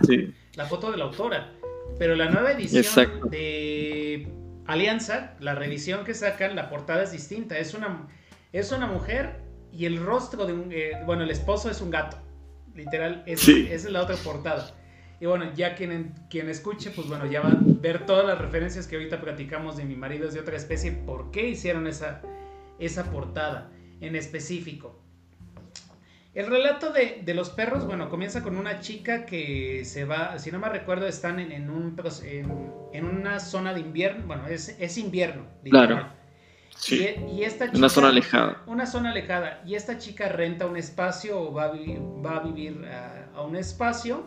la foto de la autora, pero la nueva edición de Alianza, la reedición que sacan, la portada es distinta, es una, es una mujer y el rostro de un... Eh, bueno, el esposo es un gato. Literal, es, esa es la otra portada. Y bueno, ya quien, quien escuche, pues bueno, ya va a ver todas las referencias que ahorita platicamos de mi marido es de otra especie, por qué hicieron esa, esa portada en específico. El relato de, de, los perros, bueno, comienza con una chica que se va, si no me recuerdo, están en, en un, en, en, una zona de invierno, bueno, es, es invierno. Claro y, esta una zona alejada. Una zona alejada. Y esta chica renta un espacio o va a vivir, va a, vivir a, un espacio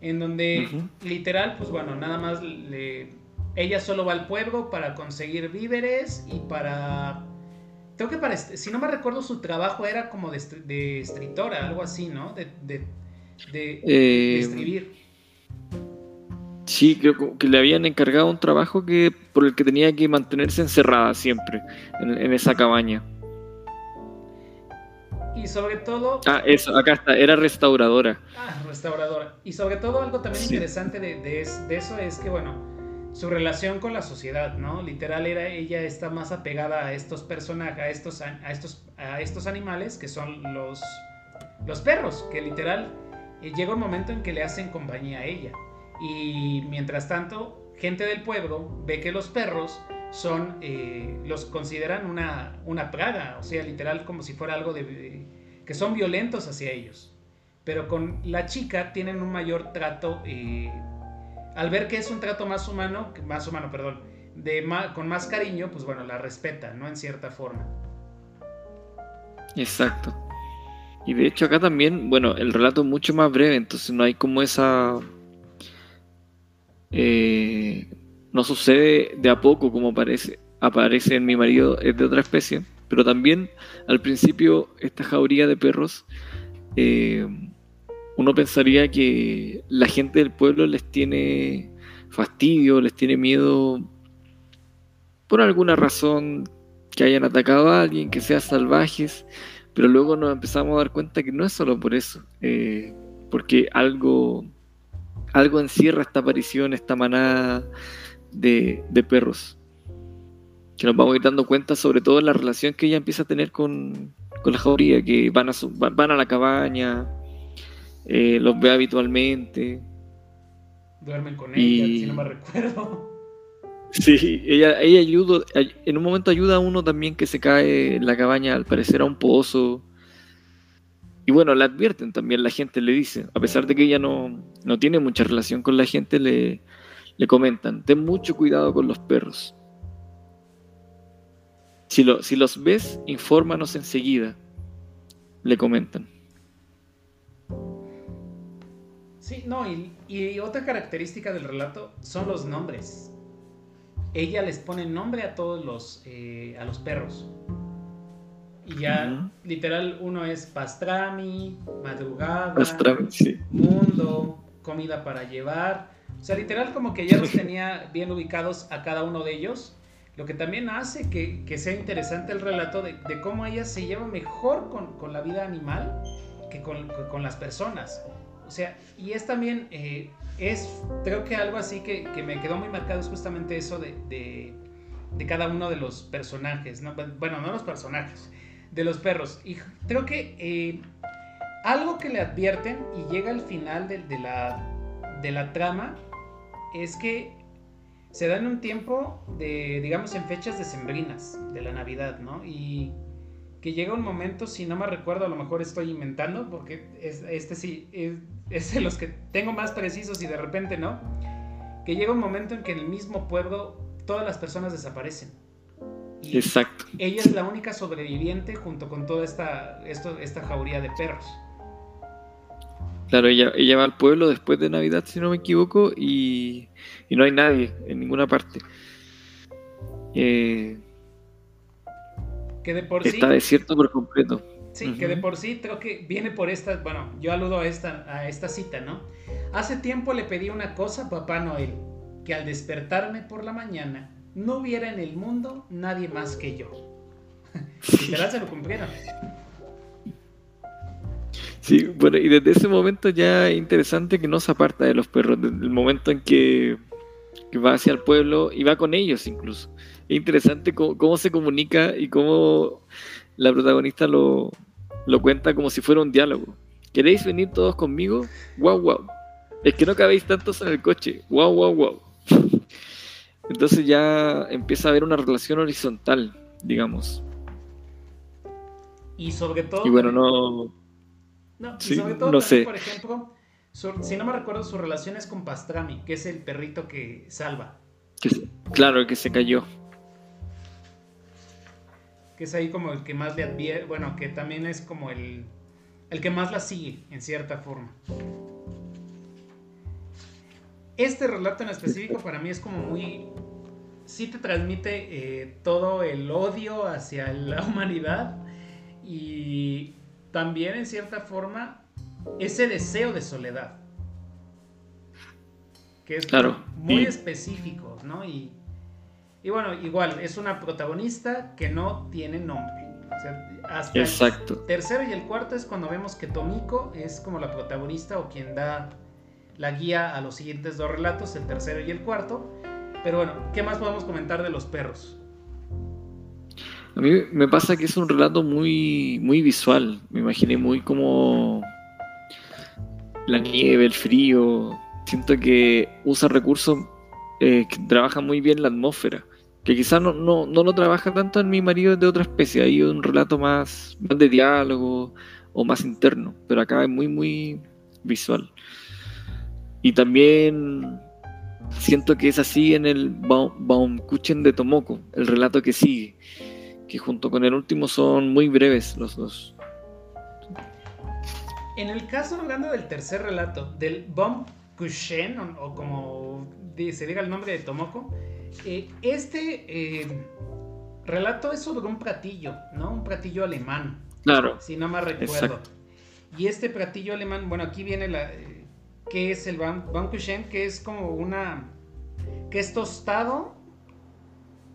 en donde literal, pues bueno, nada más le, ella solo va al pueblo para conseguir víveres y para... Creo que para, si no me recuerdo, su trabajo era como de, de escritora, algo así, ¿no? De, de, de, eh, escribir. Sí, creo que le habían encargado un trabajo que por el que tenía que mantenerse encerrada siempre en, esa cabaña. Y sobre todo. Ah, eso, acá está, era restauradora. Ah, restauradora. Y sobre todo, algo también interesante de, de, eso es que, bueno, su relación con la sociedad, ¿no? Literal, era, ella está más apegada a estos personajes, a estos, a estos, a estos animales que son los, los perros, que literal eh, llega un momento en que le hacen compañía a ella. Y mientras tanto, gente del pueblo ve que los perros son, eh, los consideran una, una plaga, o sea, literal como si fuera algo de, que son violentos hacia ellos. Pero con la chica tienen un mayor trato, eh, al ver que es un trato más humano, más humano, perdón, de con más cariño, pues bueno, la respeta, ¿no? En cierta forma. Exacto. Y de hecho acá también, bueno, el relato es mucho más breve, entonces no hay como esa... Eh, no sucede de a poco como parece, aparece en mi marido, es de otra especie, pero también al principio esta jauría de perros, eh, uno pensaría que la gente del pueblo les tiene fastidio, les tiene miedo por alguna razón que hayan atacado a alguien, que sean salvajes, pero luego nos empezamos a dar cuenta que no es solo por eso, eh, porque algo, algo encierra esta aparición, esta manada de, perros. Que nos vamos a ir dando cuenta sobre todo en la relación que ella empieza a tener con, la jauría, que van a, van a la cabaña, eh, los ve habitualmente. Duermen con ella, si no me recuerdo. Sí, ella, ella ayuda, en un momento ayuda a uno también que se cae en la cabaña, al parecer a un pozo. Y bueno, le advierten también, la gente le dice, a pesar de que ella no, no tiene mucha relación con la gente, le, le comentan, ten mucho cuidado con los perros. Si, lo, si los ves, infórmanos enseguida, le comentan. Sí, no, y, y otra característica del relato son los nombres ella les pone nombre a todos los, eh, a los perros. Y ya, literal, uno es pastrami, madrugada, mundo, comida para llevar. O sea, literal, como que ya los tenía bien ubicados a cada uno de ellos. Lo que también hace que, sea interesante el relato de, cómo ella se lleva mejor con, la vida animal que con, con, las personas. O sea, y es también eh, es, creo que algo así que, me quedó muy marcado es justamente eso de, cada uno de los personajes, bueno, no los personajes, de los perros. Y creo que eh, algo que le advierten y llega al final de, la, de la trama es que se dan un tiempo de, digamos, en fechas decembrinas de la Navidad, ¿no? Y que llega un momento, si no me recuerdo, a lo mejor estoy inventando, porque este sí es, de los que tengo más precisos y de repente no, que llega un momento en que en el mismo pueblo todas las personas desaparecen. Exacto. Ella es la única sobreviviente junto con toda esta, esto, esta jauría de perros. Claro, ella, ella va al pueblo después de Navidad, si no me equivoco, y, y no hay nadie en ninguna parte. Eh, que de por Está desierto por completo. Sí, que de por sí creo que viene por esta, bueno, yo aludo a esta, a esta cita, ¿no? Hace tiempo le pedí una cosa a Papá Noel, que al despertarme por la mañana no hubiera en el mundo nadie más que yo. Literal se lo cumplieron. Sí, bueno, y desde ese momento ya es interesante que no se aparta de los perros, desde el momento en que, que va hacia el pueblo y va con ellos incluso es interesante cómo, se comunica y cómo la protagonista lo, cuenta como si fuera un diálogo. ¿Queréis venir todos conmigo? ¡Wow, wow! Es que no cabéis tantos en el coche. ¡Wow, wow, wow! Entonces ya empieza a haber una relación horizontal, digamos. Y sobre todo. Y bueno, no. No, y sobre todo, sé. por ejemplo, si no me recuerdo, su relación es con Pastrami, que es el perrito que salva. claro, que se cayó que es ahí como el que más le advierte, bueno, que también es como el, el que más la sigue, en cierta forma. Este relato en específico para mí es como muy... Sí te transmite eh, todo el odio hacia la humanidad y también en cierta forma ese deseo de soledad. Que es muy específico, ¿no? Y y bueno, igual, es una protagonista que no tiene nombre. hasta Exacto. el tercero y el cuarto es cuando vemos que Tomiko es como la protagonista o quien da la guía a los siguientes dos relatos, el tercero y el cuarto. Pero bueno, ¿qué más podemos comentar de los perros? A mí me pasa que es un relato muy, muy visual. Me imaginé muy como la nieve, el frío. Siento que usa recursos eh, que trabajan muy bien la atmósfera que quizás no, no, no, lo trabaja tanto en mi marido de otra especie, hay un relato más, más de diálogo o más interno, pero acá es muy, muy visual. Y también siento que es así en el Baumkuchen de Tomoko, el relato que sigue, que junto con el último son muy breves los dos. En el caso, hablando del tercer relato, del Bomb Kushen, o, como se diga el nombre de Tomoko, eh, este eh, relato es sobre un platillo, ¿no? Un platillo alemán. Claro. Si no me recuerdo. Y este platillo alemán, bueno, aquí viene la. ¿Qué es el Kushen? Que es como una. que es tostado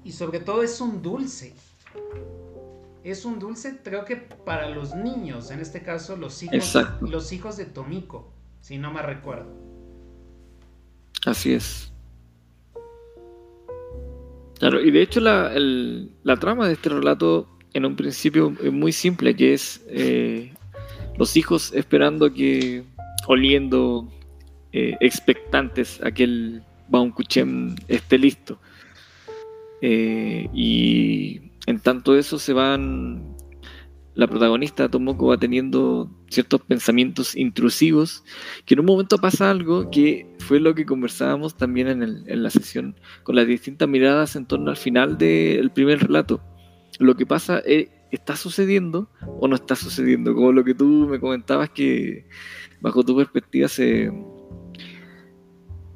y sobre todo es un dulce. Es un dulce, creo que para los niños, en este caso los hijos, los hijos de Tomiko, si no me recuerdo. Así es. Claro, y de hecho la, trama de este relato en un principio es muy simple, que es eh, los hijos esperando que, oliendo, eh, expectantes a que el Baumkuchen esté listo. Eh, y en tanto eso se van, la protagonista Tomoko va teniendo ciertos pensamientos intrusivos, que en un momento pasa algo que fue lo que conversábamos también en, la sesión, con las distintas miradas en torno al final del primer relato. Lo que pasa es, ¿está sucediendo o no está sucediendo? Como lo que tú me comentabas que bajo tu perspectiva se,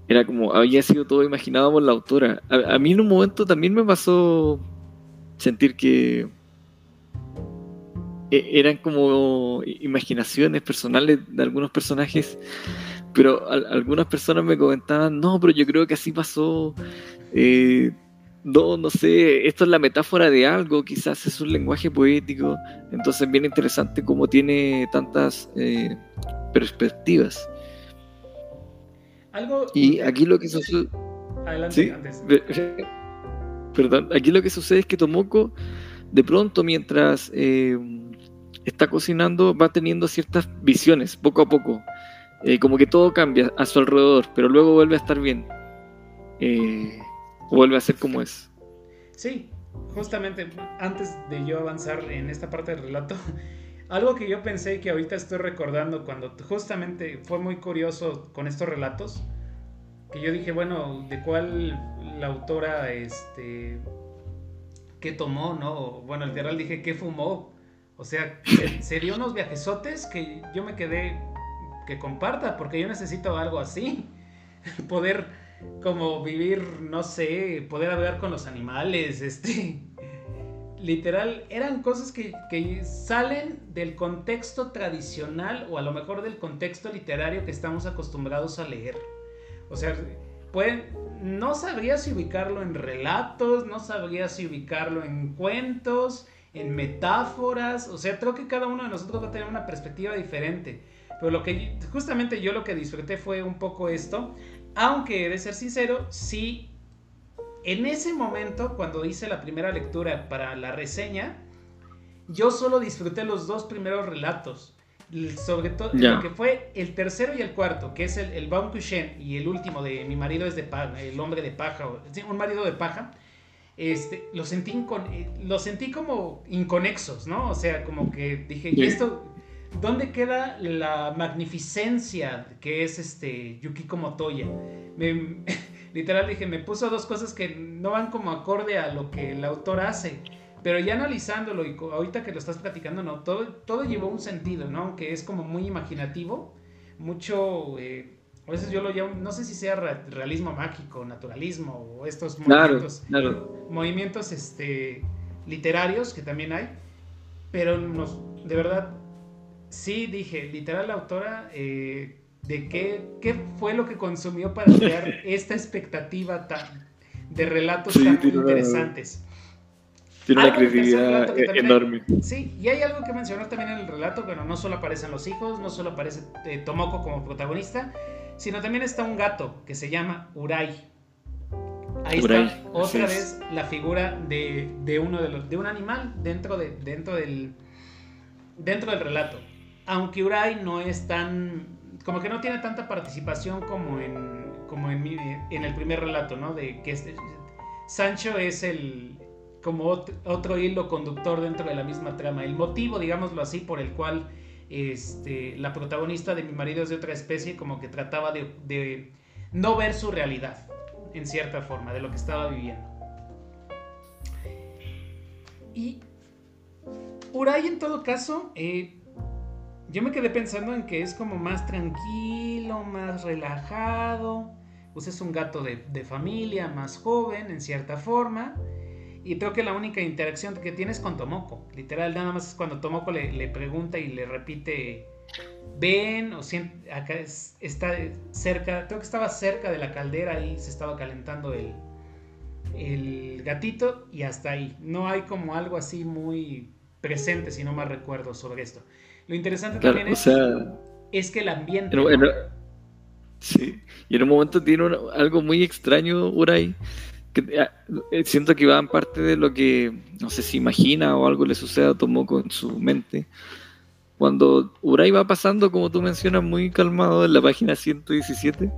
era como, había sido todo imaginado por la autora. A, mí en un momento también me pasó sentir que eran como imaginaciones personales de algunos personajes, pero algunas personas me comentaban, no, pero yo creo que así pasó. Eh, no, no sé, esto es la metáfora de algo, quizás es un lenguaje poético, entonces bien interesante cómo tiene tantas eh, perspectivas y aquí lo que sucede. Adelante, Perdón, aquí lo que sucede es que Tomoko, de pronto, mientras eh, está cocinando, va teniendo ciertas visiones, poco a poco. Eh, como que todo cambia a su alrededor, pero luego vuelve a estar bien. Eh, vuelve a ser como es. Sí, justamente antes de yo avanzar en esta parte del relato, algo que yo pensé que ahorita estoy recordando cuando justamente fue muy curioso con estos relatos, que yo dije, bueno, de cuál la autora, este, qué tomó, ¿no? Bueno, literal dije, ¿qué fumó? O sea, se, dio unos viajesotes que yo me quedé, que comparta, porque yo necesito algo así, poder como vivir, no sé, poder hablar con los animales, este, literal, eran cosas que, salen del contexto tradicional o a lo mejor del contexto literario que estamos acostumbrados a leer. O sea, no sabría si ubicarlo en relatos, no sabría si ubicarlo en cuentos, en metáforas. O sea, creo que cada uno de nosotros va a tener una perspectiva diferente. Pero lo que justamente yo lo que disfruté fue un poco esto. Aunque de ser sincero, sí en ese momento, cuando hice la primera lectura para la reseña, yo solo disfruté los dos primeros relatos. Sobre todo lo que fue el tercero y el cuarto, que es el, el Baumkuchen y el último de Mi marido es de paja, el hombre de paja, un marido de paja, este, lo, sentí eh, sentí como inconexos, ¿no? O sea, como que dije, ¿y esto? ¿Dónde queda la magnificencia que es este Yukiko Motoya? Me, literal dije, me puso dos cosas que no van como acorde a lo que el autor hace. Pero ya analizándolo y ahorita que lo estás platicando, no, todo, todo llevó un sentido, ¿no? Que es como muy imaginativo, mucho, eh, a veces yo lo llamo, no sé si sea realismo mágico, naturalismo o estos movimientos, movimientos este, literarios que también hay, pero nos, de verdad, sí dije, literal la autora eh, de qué, qué fue lo que consumió para crear esta expectativa tan, de relatos tan interesantes. Tiene una creatividad enorme. sí, y hay algo que mencionar también en el relato, pero no solo aparecen los hijos, no solo aparece eh, Tomoko como protagonista, sino también está un gato que se llama Urai. Ahí está otra vez la figura de, de, uno de, los, de un animal dentro, de, dentro, del, dentro del relato. Aunque Urai no es tan como que no tiene tanta participación como en, como en, en el primer relato, ¿no? De que este, Sancho es el como otro, hilo conductor dentro de la misma trama. El motivo, digámoslo así, por el cual este, la protagonista de Mi marido es de otra especie, como que trataba de, no ver su realidad, en cierta forma, de lo que estaba viviendo. Y Uray, en todo caso, eh, yo me quedé pensando en que es como más tranquilo, más relajado. Pues es un gato de, familia, más joven en cierta forma. Y creo que la única interacción que tiene es con Tomoko. Literal, nada más es cuando Tomoko le, pregunta y le repite, ven, o si acá está cerca, creo que estaba cerca de la caldera y se estaba calentando el, el gatito y hasta ahí. No hay como algo así muy presente, si no más recuerdo sobre esto. Lo interesante también es, es, que el ambiente... sí, y en un momento tiene algo muy extraño Uray, ah, eh, siento que va en parte de lo que, no sé si imagina o algo le sucede a Tomoko en su mente. Cuando Uray va pasando, como tú mencionas, muy calmado en la página 117,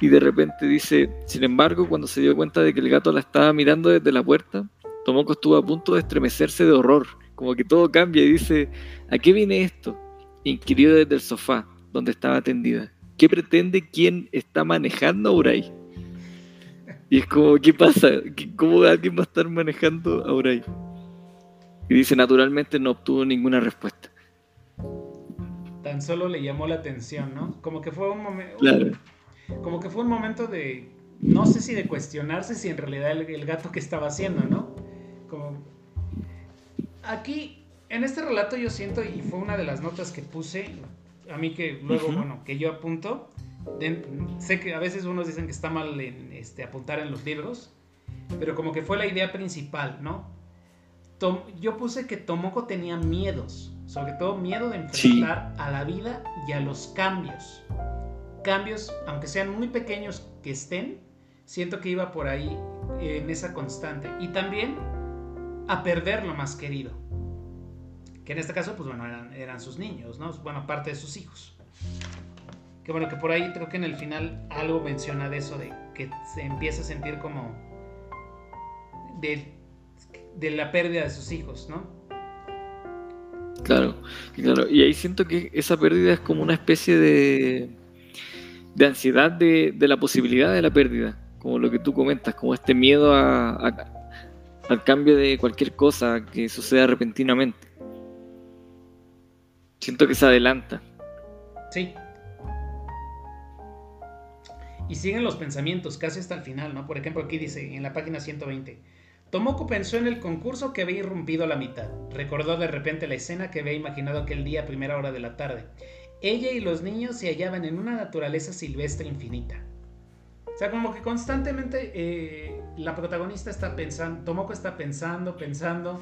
y de repente dice, sin embargo, cuando se dio cuenta de que el gato la estaba mirando desde la puerta, Tomoko estuvo a punto de estremecerse de horror como que todo cambia y dice, ¿a qué viene esto? Inquirió desde el sofá, donde estaba tendida. ¿Qué pretende quién está manejando a Uray? Y es como, ¿qué pasa? ¿Cómo alguien va a estar manejando a Uray? Y dice, naturalmente no obtuvo ninguna respuesta. Tan solo le llamó la atención, ¿no? Como que fue un momento... Como que fue un momento de... No sé si de cuestionarse si en realidad el, el gato que estaba haciendo, ¿no? Como, aquí, en este relato yo siento, y fue una de las notas que puse, a mí que luego, bueno, que yo apunto, sé que a veces unos dicen que está mal en, este, apuntar en los libros, pero como que fue la idea principal, ¿no? yo puse que Tomoko tenía miedos, sobre todo miedo de enfrentar a la vida y a los cambios. Cambios, aunque sean muy pequeños que estén, siento que iba por ahí en esa constante. Y también a perder lo más querido. Que en este caso, pues bueno, eran, sus niños, ¿no? Bueno, parte de sus hijos. Que bueno, que por ahí creo que en el final algo menciona de eso, de que se empieza a sentir como de, de la pérdida de sus hijos, ¿no? Claro, claro. Y ahí siento que esa pérdida es como una especie de, de ansiedad de, de la posibilidad de la pérdida, como lo que tú comentas, como este miedo a, al cambio de cualquier cosa que suceda repentinamente. Siento que se adelanta. Sí. Y siguen los pensamientos casi hasta el final, ¿no? Por ejemplo, aquí dice en la página 120. Tomoko pensó en el concurso que había irrumpido a la mitad. Recordó de repente la escena que había imaginado aquel día a primera hora de la tarde. Ella y los niños se hallaban en una naturaleza silvestre infinita. O sea, como que constantemente eh, la protagonista está pensando, Tomoko está pensando, pensando.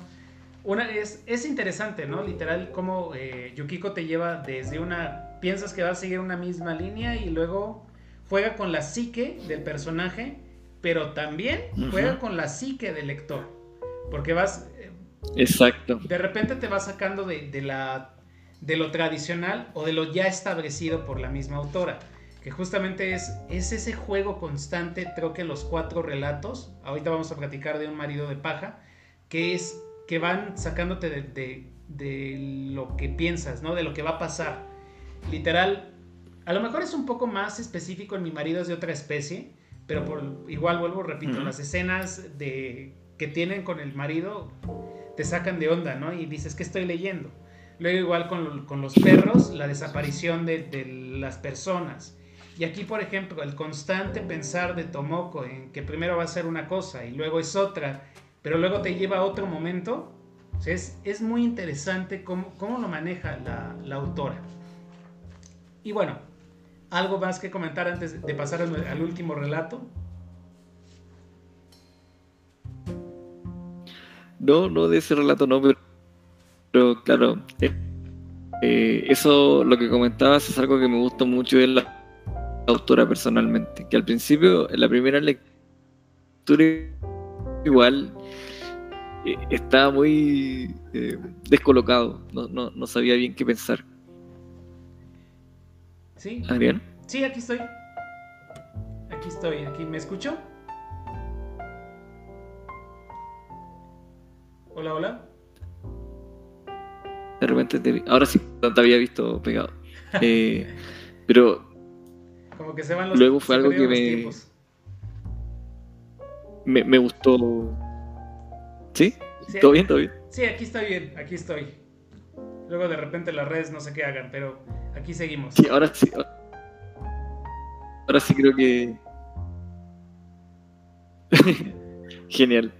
Una, es, es interesante, ¿no? Literal, como eh, Yukiko te lleva desde una. Piensas que va a seguir una misma línea y luego juega con la psique del personaje, pero también juega con la psique del lector. Porque vas. Eh, Exacto. De repente te va sacando de, de, la, de lo tradicional o de lo ya establecido por la misma autora que justamente es, es ese juego constante, creo que los cuatro relatos, ahorita vamos a platicar de un marido de paja, que es que van sacándote de, de, lo que piensas, ¿no? De lo que va a pasar. Literal, a lo mejor es un poco más específico en mi marido es de otra especie, pero por, igual vuelvo, repito, las escenas de, que tienen con el marido te sacan de onda, ¿no? Y dices, ¿qué estoy leyendo? Luego igual con, con los perros, la desaparición de, de las personas y aquí, por ejemplo, el constante pensar de Tomoko en que primero va a ser una cosa y luego es otra, pero luego te lleva a otro momento, es, es, muy interesante cómo, cómo lo maneja la, la, autora. Y bueno, ¿algo más que comentar antes de pasar al, último relato? No, no de ese relato no, pero, claro, eh, eh, eso lo que comentabas es algo que me gusta mucho de la autora personalmente, que al principio, en la primera lectura, igual eh, estaba muy descolocado, no, sabía bien qué pensar. ¿Sí? ¿Adrián? Sí, aquí estoy. Aquí estoy, aquí. ¿Me escucho? Hola, hola. De repente te vi. Ahora sí, no te había visto pegado. Eh, pero como que se van los Luego fue algo que me, me, gustó. ¿Sí? ¿Todo bien? ¿Todo bien? Sí, aquí estoy bien, aquí estoy. Luego de repente las redes no sé qué hagan, pero aquí seguimos. Sí, ahora sí. Ahora sí creo que... Genial.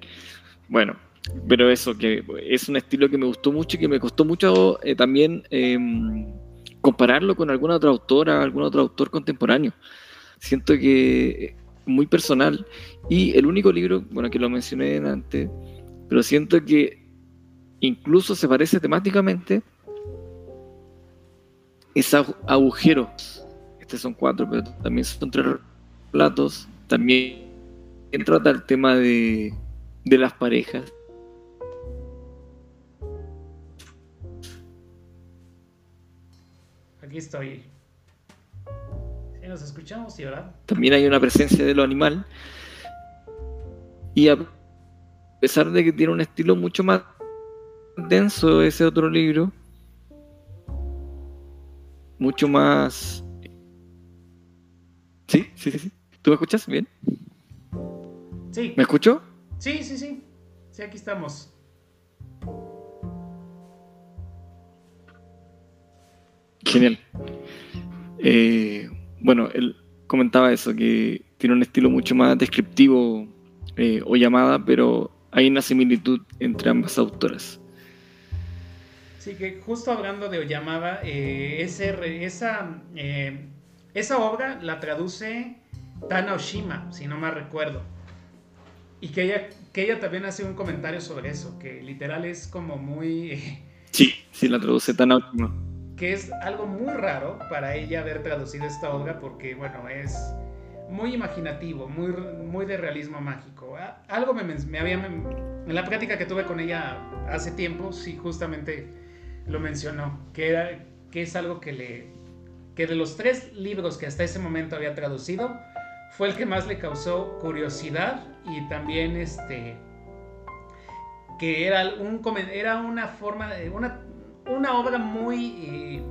Bueno, pero eso, que es un estilo que me gustó mucho y que me costó mucho eh, también em, compararlo con alguna otra autora, algún otro autor contemporáneo. Siento que muy personal y el único libro, bueno, que lo mencioné antes, pero siento que incluso se parece temáticamente es agujeros. Estos son cuatro, pero también son tres relatos. También trata el tema de, de las parejas. Aquí estoy. Si nos escuchamos, y verdad. También hay una presencia de lo animal. Y a pesar de que tiene un estilo mucho más denso ese otro libro, mucho más... Sí, sí, sí. ¿Tú me escuchas bien? Sí. ¿Me escucho? Sí, sí, sí. Sí, aquí estamos. Genial. Eh, bueno, él comentaba eso, que tiene un estilo mucho más descriptivo eh, o llamada, pero hay una similitud entre ambas autoras. Sí, que justo hablando de Oyamada, eh, ese, esa, eh, esa obra la traduce Tana Oshima, si no me recuerdo. Y que ella, que ella también hace un comentario sobre eso, que literal es como muy... sí, sí, la traduce Tana Oshima. Que es algo muy raro para ella haber traducido esta obra porque, bueno, es muy imaginativo, muy, muy de realismo mágico. Algo me, me había... en la práctica que tuve con ella hace tiempo, sí, justamente lo mencionó, que, era, que es algo que le... que de los tres libros que hasta ese momento había traducido, fue el que más le causó curiosidad y también este que era un era una forma de una, una obra muy eh,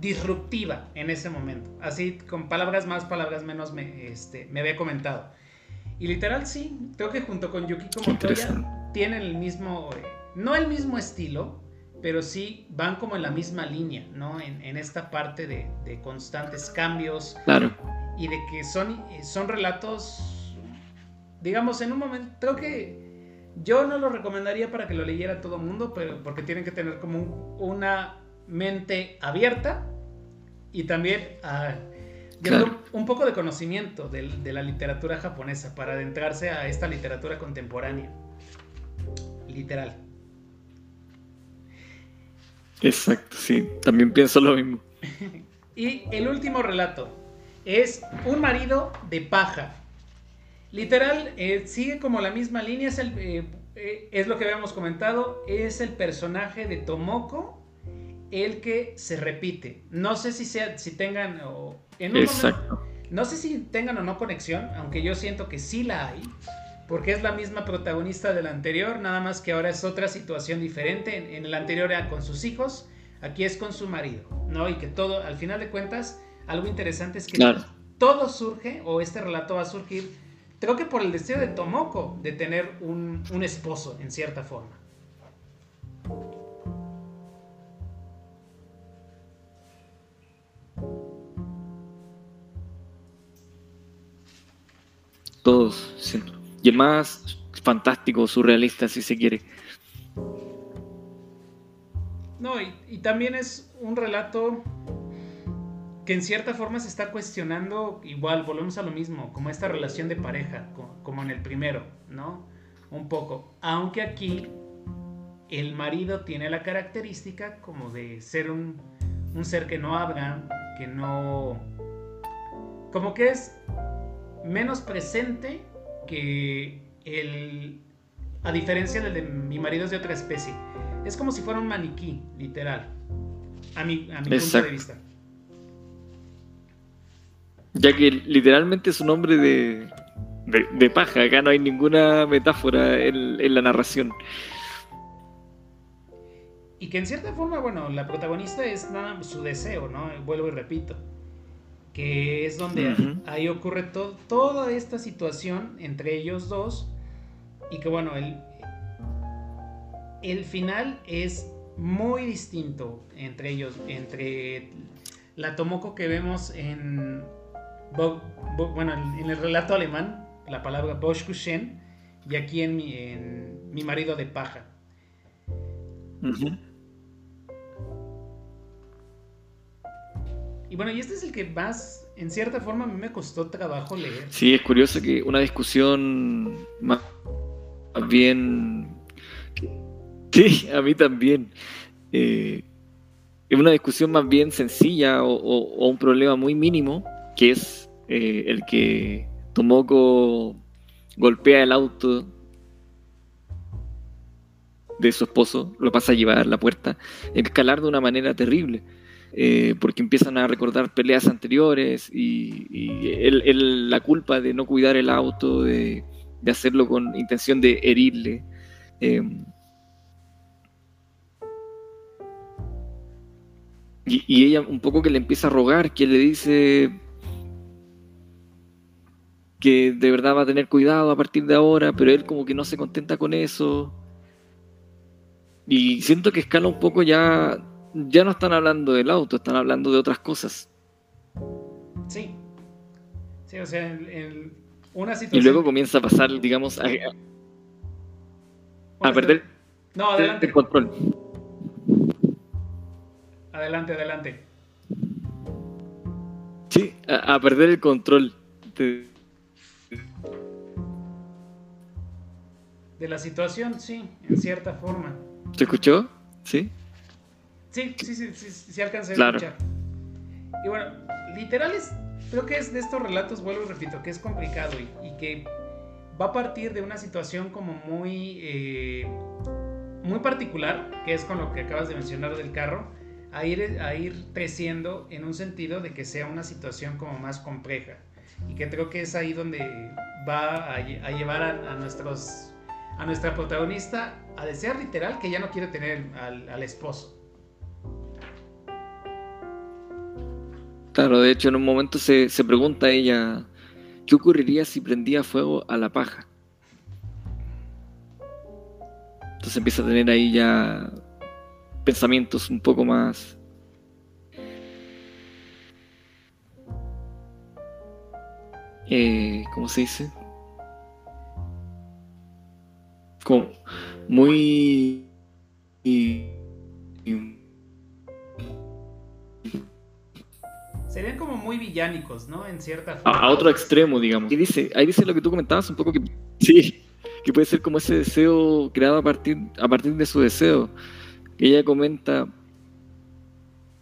disruptiva en ese momento. Así con palabras más palabras menos me, este, me había comentado. Y literal sí creo que junto con Yukiko Montoya tienen el mismo eh, no el mismo estilo pero sí van como en la misma línea, ¿no? En, esta parte de, constantes cambios. Claro. Y de que son, son relatos, digamos, en un momento, creo que yo no lo recomendaría para que lo leyera todo el mundo, pero porque tienen que tener como una mente abierta y también ah, un poco de conocimiento de, de la literatura japonesa para adentrarse a esta literatura contemporánea. Literal. Exacto, sí, también pienso lo mismo. y el último relato es Un marido de paja. Literal, eh, sigue como la misma línea, es, el, eh, eh, es lo que habíamos comentado, es el personaje de Tomoko el que se repite. No sé si, sea, si tengan o en un Exacto. no sé si tengan o no conexión, aunque yo siento que sí la hay porque es la misma protagonista del anterior, nada más que ahora es otra situación diferente. En, el anterior era con sus hijos, aquí es con su marido, ¿no? Y que todo, al final de cuentas, algo interesante es que todo surge, o este relato va a surgir, creo que por el deseo de Tomoko de tener un, un esposo, en cierta forma. Todos, sí y más fantástico, surrealista, si se quiere. No, y, también es un relato que en cierta forma se está cuestionando, igual, volvemos a lo mismo, como esta relación de pareja, como en el primero, ¿no? Un poco. Aunque aquí el marido tiene la característica como de ser un, un ser que no habla, que no... como que es menos presente que el, a diferencia del de mi marido es de otra especie, es como si fuera un maniquí, literal, a mi, a mi punto de vista. Ya que literalmente es un hombre de, de, paja, acá no hay ninguna metáfora en, en la narración. Y que en cierta forma, bueno, la protagonista es nada su deseo, ¿no? Vuelvo y repito que es donde ahí ocurre toda esta situación entre ellos dos y que bueno, el, el final es muy distinto entre ellos, entre la Tomoko que vemos en, bueno, en el relato alemán, la palabra Boschkushen, y aquí en mi, en mi marido de paja. Y bueno, y este es el que más, en cierta forma, a mí me costó trabajo leer. Sí, es curioso que una discusión más bien... Sí, a mí también. Eh, es una discusión más bien sencilla o, un problema muy mínimo, que es eh, el que Tomoko golpea el auto de su esposo, lo pasa a llevar a la puerta, escalar de una manera terrible, eh, porque empiezan a recordar peleas anteriores y, la culpa de no cuidar el auto, de, hacerlo con intención de herirle. Em, y, y, ella un poco que le empieza a rogar, que le dice, que de verdad va a tener cuidado a partir de ahora, pero él como que no se contenta con eso. Y siento que escala un poco ya, ya no están hablando del auto, están hablando de otras cosas. Sí. Sí, o sea, en, una situación... Y luego comienza a pasar, digamos, a, a perder no, adelante. el control. Adelante, adelante. Sí, a, a perder el control. De, de la situación, sí, en cierta forma. ¿Te escuchó? ¿Sí? Sí, sí, sí, sí, sí, alcancé a escuchar. Y bueno, literales, creo que es de estos relatos, vuelvo y repito, que es complicado y, que va a partir de una situación como muy, eh, muy particular, que es con lo que acabas de mencionar del carro, a ir, a ir creciendo en un sentido de que sea una situación como más compleja. Y que creo que es ahí donde va a, llevar a nuestros a nuestra protagonista a desear literal que ya no quiere tener al, esposo. Claro, de hecho en un momento se, se pregunta ella, ¿qué ocurriría si prendía fuego a la paja? Entonces empieza a tener ahí ya pensamientos un poco más... Eh, ¿Cómo se dice? como muy serían como muy villánicos, ¿no? En cierta forma. A, otro extremo, digamos. Y dice, ahí dice lo que tú comentabas un poco que sí, que puede ser como ese deseo creado a partir, a partir de su deseo. Ella comenta,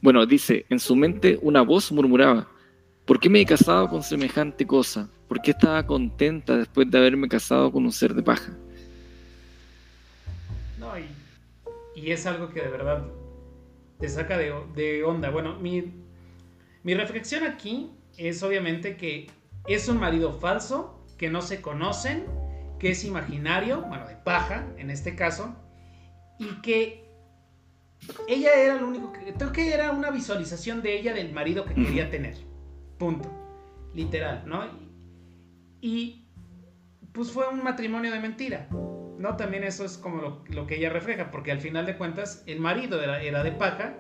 bueno, dice, en su mente una voz murmuraba, ¿por qué me he casado con semejante cosa? ¿Por qué estaba contenta después de haberme casado con un ser de paja? y, es algo que de verdad te saca de, onda. Bueno, mi, mi reflexión aquí es obviamente que es un marido falso, que no se conocen, que es imaginario, bueno, de paja en este caso, y que ella era lo único que. Creo que era una visualización de ella del marido que quería tener. Punto. Literal, ¿no? y pues fue un matrimonio de mentira. ¿no? También eso es como lo, que ella refleja, porque al final de cuentas el marido era, de paja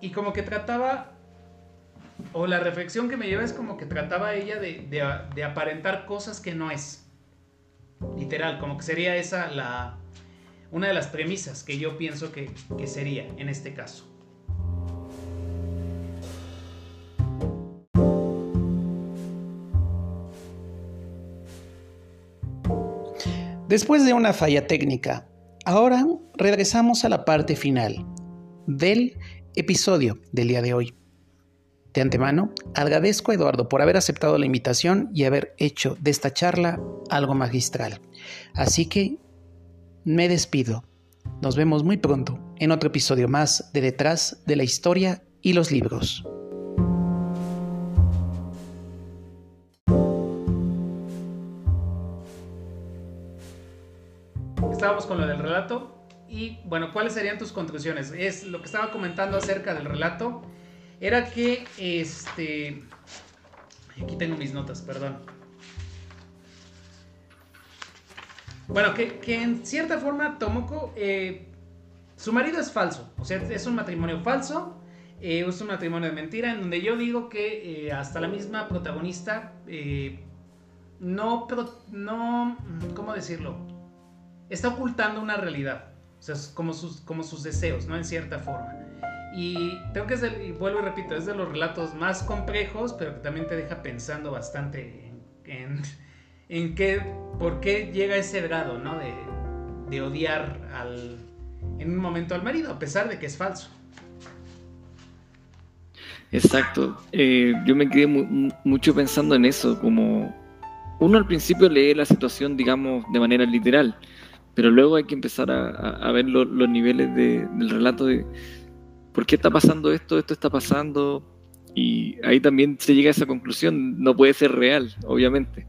y como que trataba, o la reflexión que me lleva es como que trataba ella de, aparentar cosas que no es. Literal, como que sería esa la, una de las premisas que yo pienso que, que sería en este caso. Después de una falla técnica, ahora regresamos a la parte final del episodio del día de hoy. De antemano, agradezco a Eduardo por haber aceptado la invitación y haber hecho de esta charla algo magistral. Así que me despido. Nos vemos muy pronto en otro episodio más de Detrás de la Historia y los Libros. estábamos con lo del relato. Y bueno, ¿cuáles serían tus conclusiones? Es lo que estaba comentando acerca del relato. Era que este. Aquí tengo mis notas, perdón. Bueno, que, en cierta forma Tomoko, eh, su marido es falso, o sea, es un matrimonio falso, eh, es un matrimonio de mentira, en donde yo digo que eh, hasta la misma protagonista no, no, ¿cómo decirlo? Está ocultando una realidad, o sea, como sus, como sus deseos, ¿no? En cierta forma. Y tengo que, ser, y vuelvo y repito, es de los relatos más complejos, pero que también te deja pensando bastante en, en, qué, por qué llega ese grado, ¿no? De, de odiar al, en un momento al marido, a pesar de que es falso. Exacto. Eh, yo me quedé mucho pensando en eso, como uno al principio lee la situación, digamos, de manera literal, pero luego hay que empezar a, ver los niveles del relato de por qué está pasando esto, esto está pasando, y ahí también se llega a esa conclusión, no puede ser real, obviamente,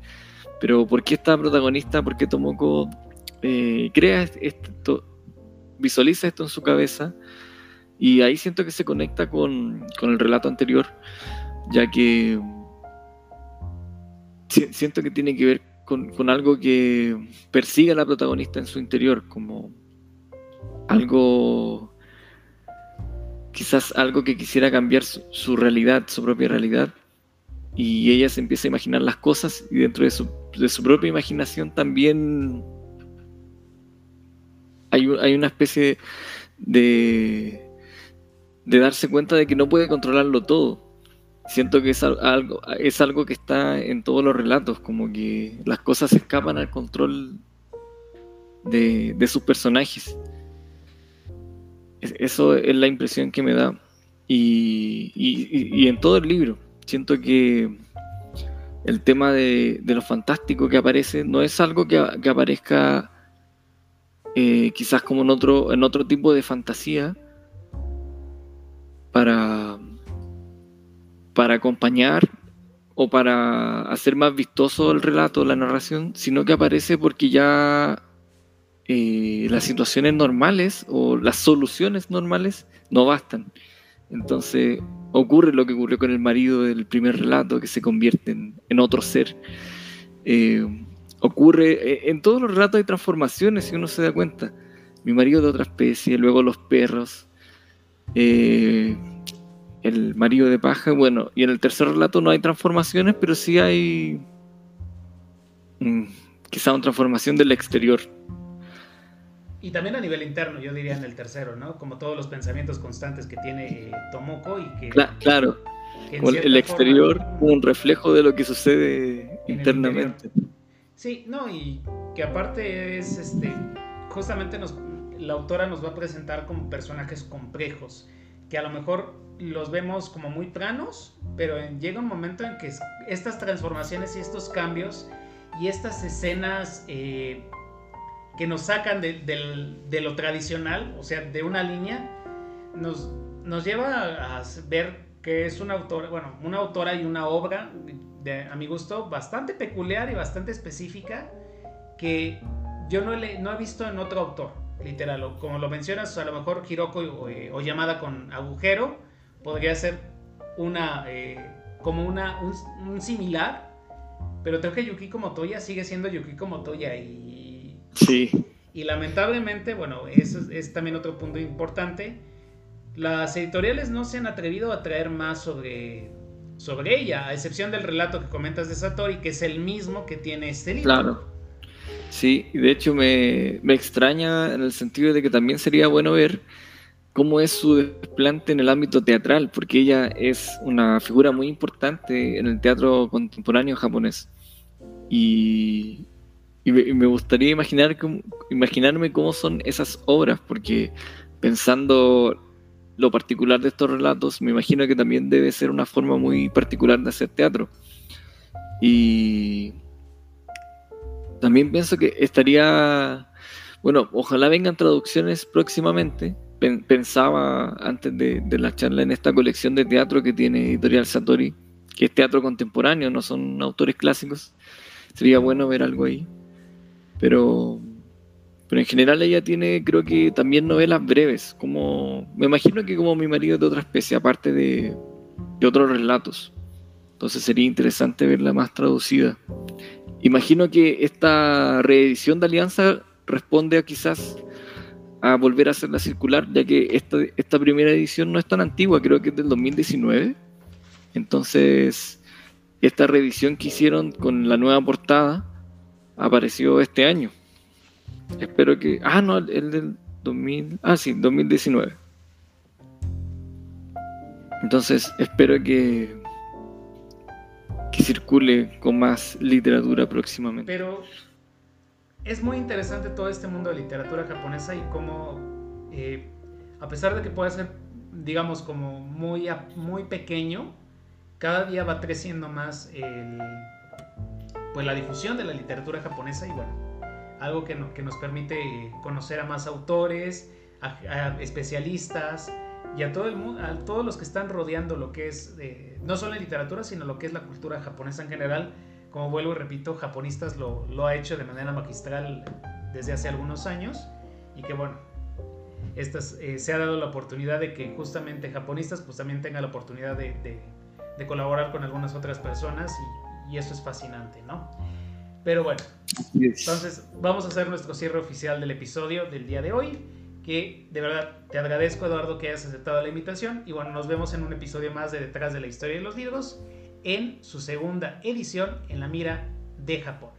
pero por qué esta protagonista, por qué Tomoko eh, crea esto, visualiza esto en su cabeza, y ahí siento que se conecta con, con el relato anterior, ya que siento que tiene que ver con, algo que persigue a la protagonista en su interior, como algo, quizás algo que quisiera cambiar su, realidad, su propia realidad, y ella se empieza a imaginar las cosas y dentro de su, de su propia imaginación también hay, hay una especie de, de darse cuenta de que no puede controlarlo todo. Siento que es algo, es algo que está en todos los relatos, como que las cosas escapan al control de, sus personajes. Eso es la impresión que me da. Y, en todo el libro, siento que el tema de, lo fantástico que aparece no es algo que, aparezca eh, quizás como en otro, en otro tipo de fantasía, para, para acompañar o para hacer más vistoso el relato, la narración, sino que aparece porque ya eh, las situaciones normales o las soluciones normales no bastan. Entonces ocurre lo que ocurrió con el marido del primer relato, que se convierte en, otro ser. Eh, ocurre, eh, en todos los relatos hay transformaciones, si uno se da cuenta. Mi marido de otra especie, luego los perros, el marido de paja, bueno, y en el tercer relato no hay transformaciones, pero sí hay mm, quizá una transformación del exterior. Y también a nivel interno, yo diría en el tercero, ¿no? Como todos los pensamientos constantes que tiene eh, Tomoko y que... claro, el exterior un reflejo de lo que sucede internamente. Sí, no, y que aparte es, este, justamente nos, la autora nos va a presentar como personajes complejos, que a lo mejor los vemos como muy planos, pero llega un momento en que estas transformaciones y estos cambios y estas escenas eh, que nos sacan de, lo tradicional, o sea, de una línea, nos, nos lleva a ver que es una autora, bueno, una autora y una obra, de, a mi gusto, bastante peculiar y bastante específica, que yo no, no he visto en otro autor literal, como lo mencionas, a lo mejor Hiroko o, eh, llamada con agujero podría ser una, eh, como una, un, similar, pero creo que Yukiko Motoya sigue siendo Yukiko Motoya y... Sí. Y lamentablemente, bueno, eso es, también otro punto importante. Las editoriales no se han atrevido a traer más sobre, sobre ella, a excepción del relato que comentas de Satori, que es el mismo que tiene este libro. Claro. Sí, de hecho me, extraña en el sentido de que también sería bueno ver cómo es su desplante en el ámbito teatral, porque ella es una figura muy importante en el teatro contemporáneo japonés. Y, me, gustaría imaginar imaginarme cómo son esas obras, porque pensando lo particular de estos relatos, me imagino que también debe ser una forma muy particular de hacer teatro. Y también pienso que estaría, bueno, ojalá vengan traducciones próximamente. Pensaba antes de, la charla en esta colección de teatro que tiene Editorial Satori, que es teatro contemporáneo, no son autores clásicos. Sería bueno ver algo ahí. Pero, pero en general ella tiene, creo que también novelas breves, como me imagino que como mi marido de otra especie, aparte de, de otros relatos. Entonces sería interesante verla más traducida. Imagino que esta reedición de Alianza responde a quizás a volver a hacerla circular, ya que esta, esta primera edición no es tan antigua, creo que es del 2019. Entonces, esta reedición que hicieron con la nueva portada apareció este año. Espero que... Ah, no, el del 2000... Ah, sí, 2019. Entonces, espero que que circule con más literatura próximamente. Pero es muy interesante todo este mundo de literatura japonesa y cómo, eh, a pesar de que puede ser, digamos, como muy, muy pequeño, cada día va creciendo más pues la difusión de la literatura japonesa y bueno, algo que, que nos permite conocer a más autores, a, especialistas y a todo el a todos los que están rodeando lo que es, eh, no solo la literatura, sino lo que es la cultura japonesa en general. Como vuelvo y repito, Japonistas lo, lo ha hecho de manera magistral desde hace algunos años y que bueno, estas, eh, se ha dado la oportunidad de que justamente Japonistas pues también tenga la oportunidad de, de, colaborar con algunas otras personas y, y, eso es fascinante, ¿no? Pero bueno, entonces vamos a hacer nuestro cierre oficial del episodio del día de hoy, que de verdad te agradezco Eduardo que hayas aceptado la invitación y bueno, nos vemos en un episodio más de Detrás de la Historia de los Libros en su segunda edición en la mira de Japón.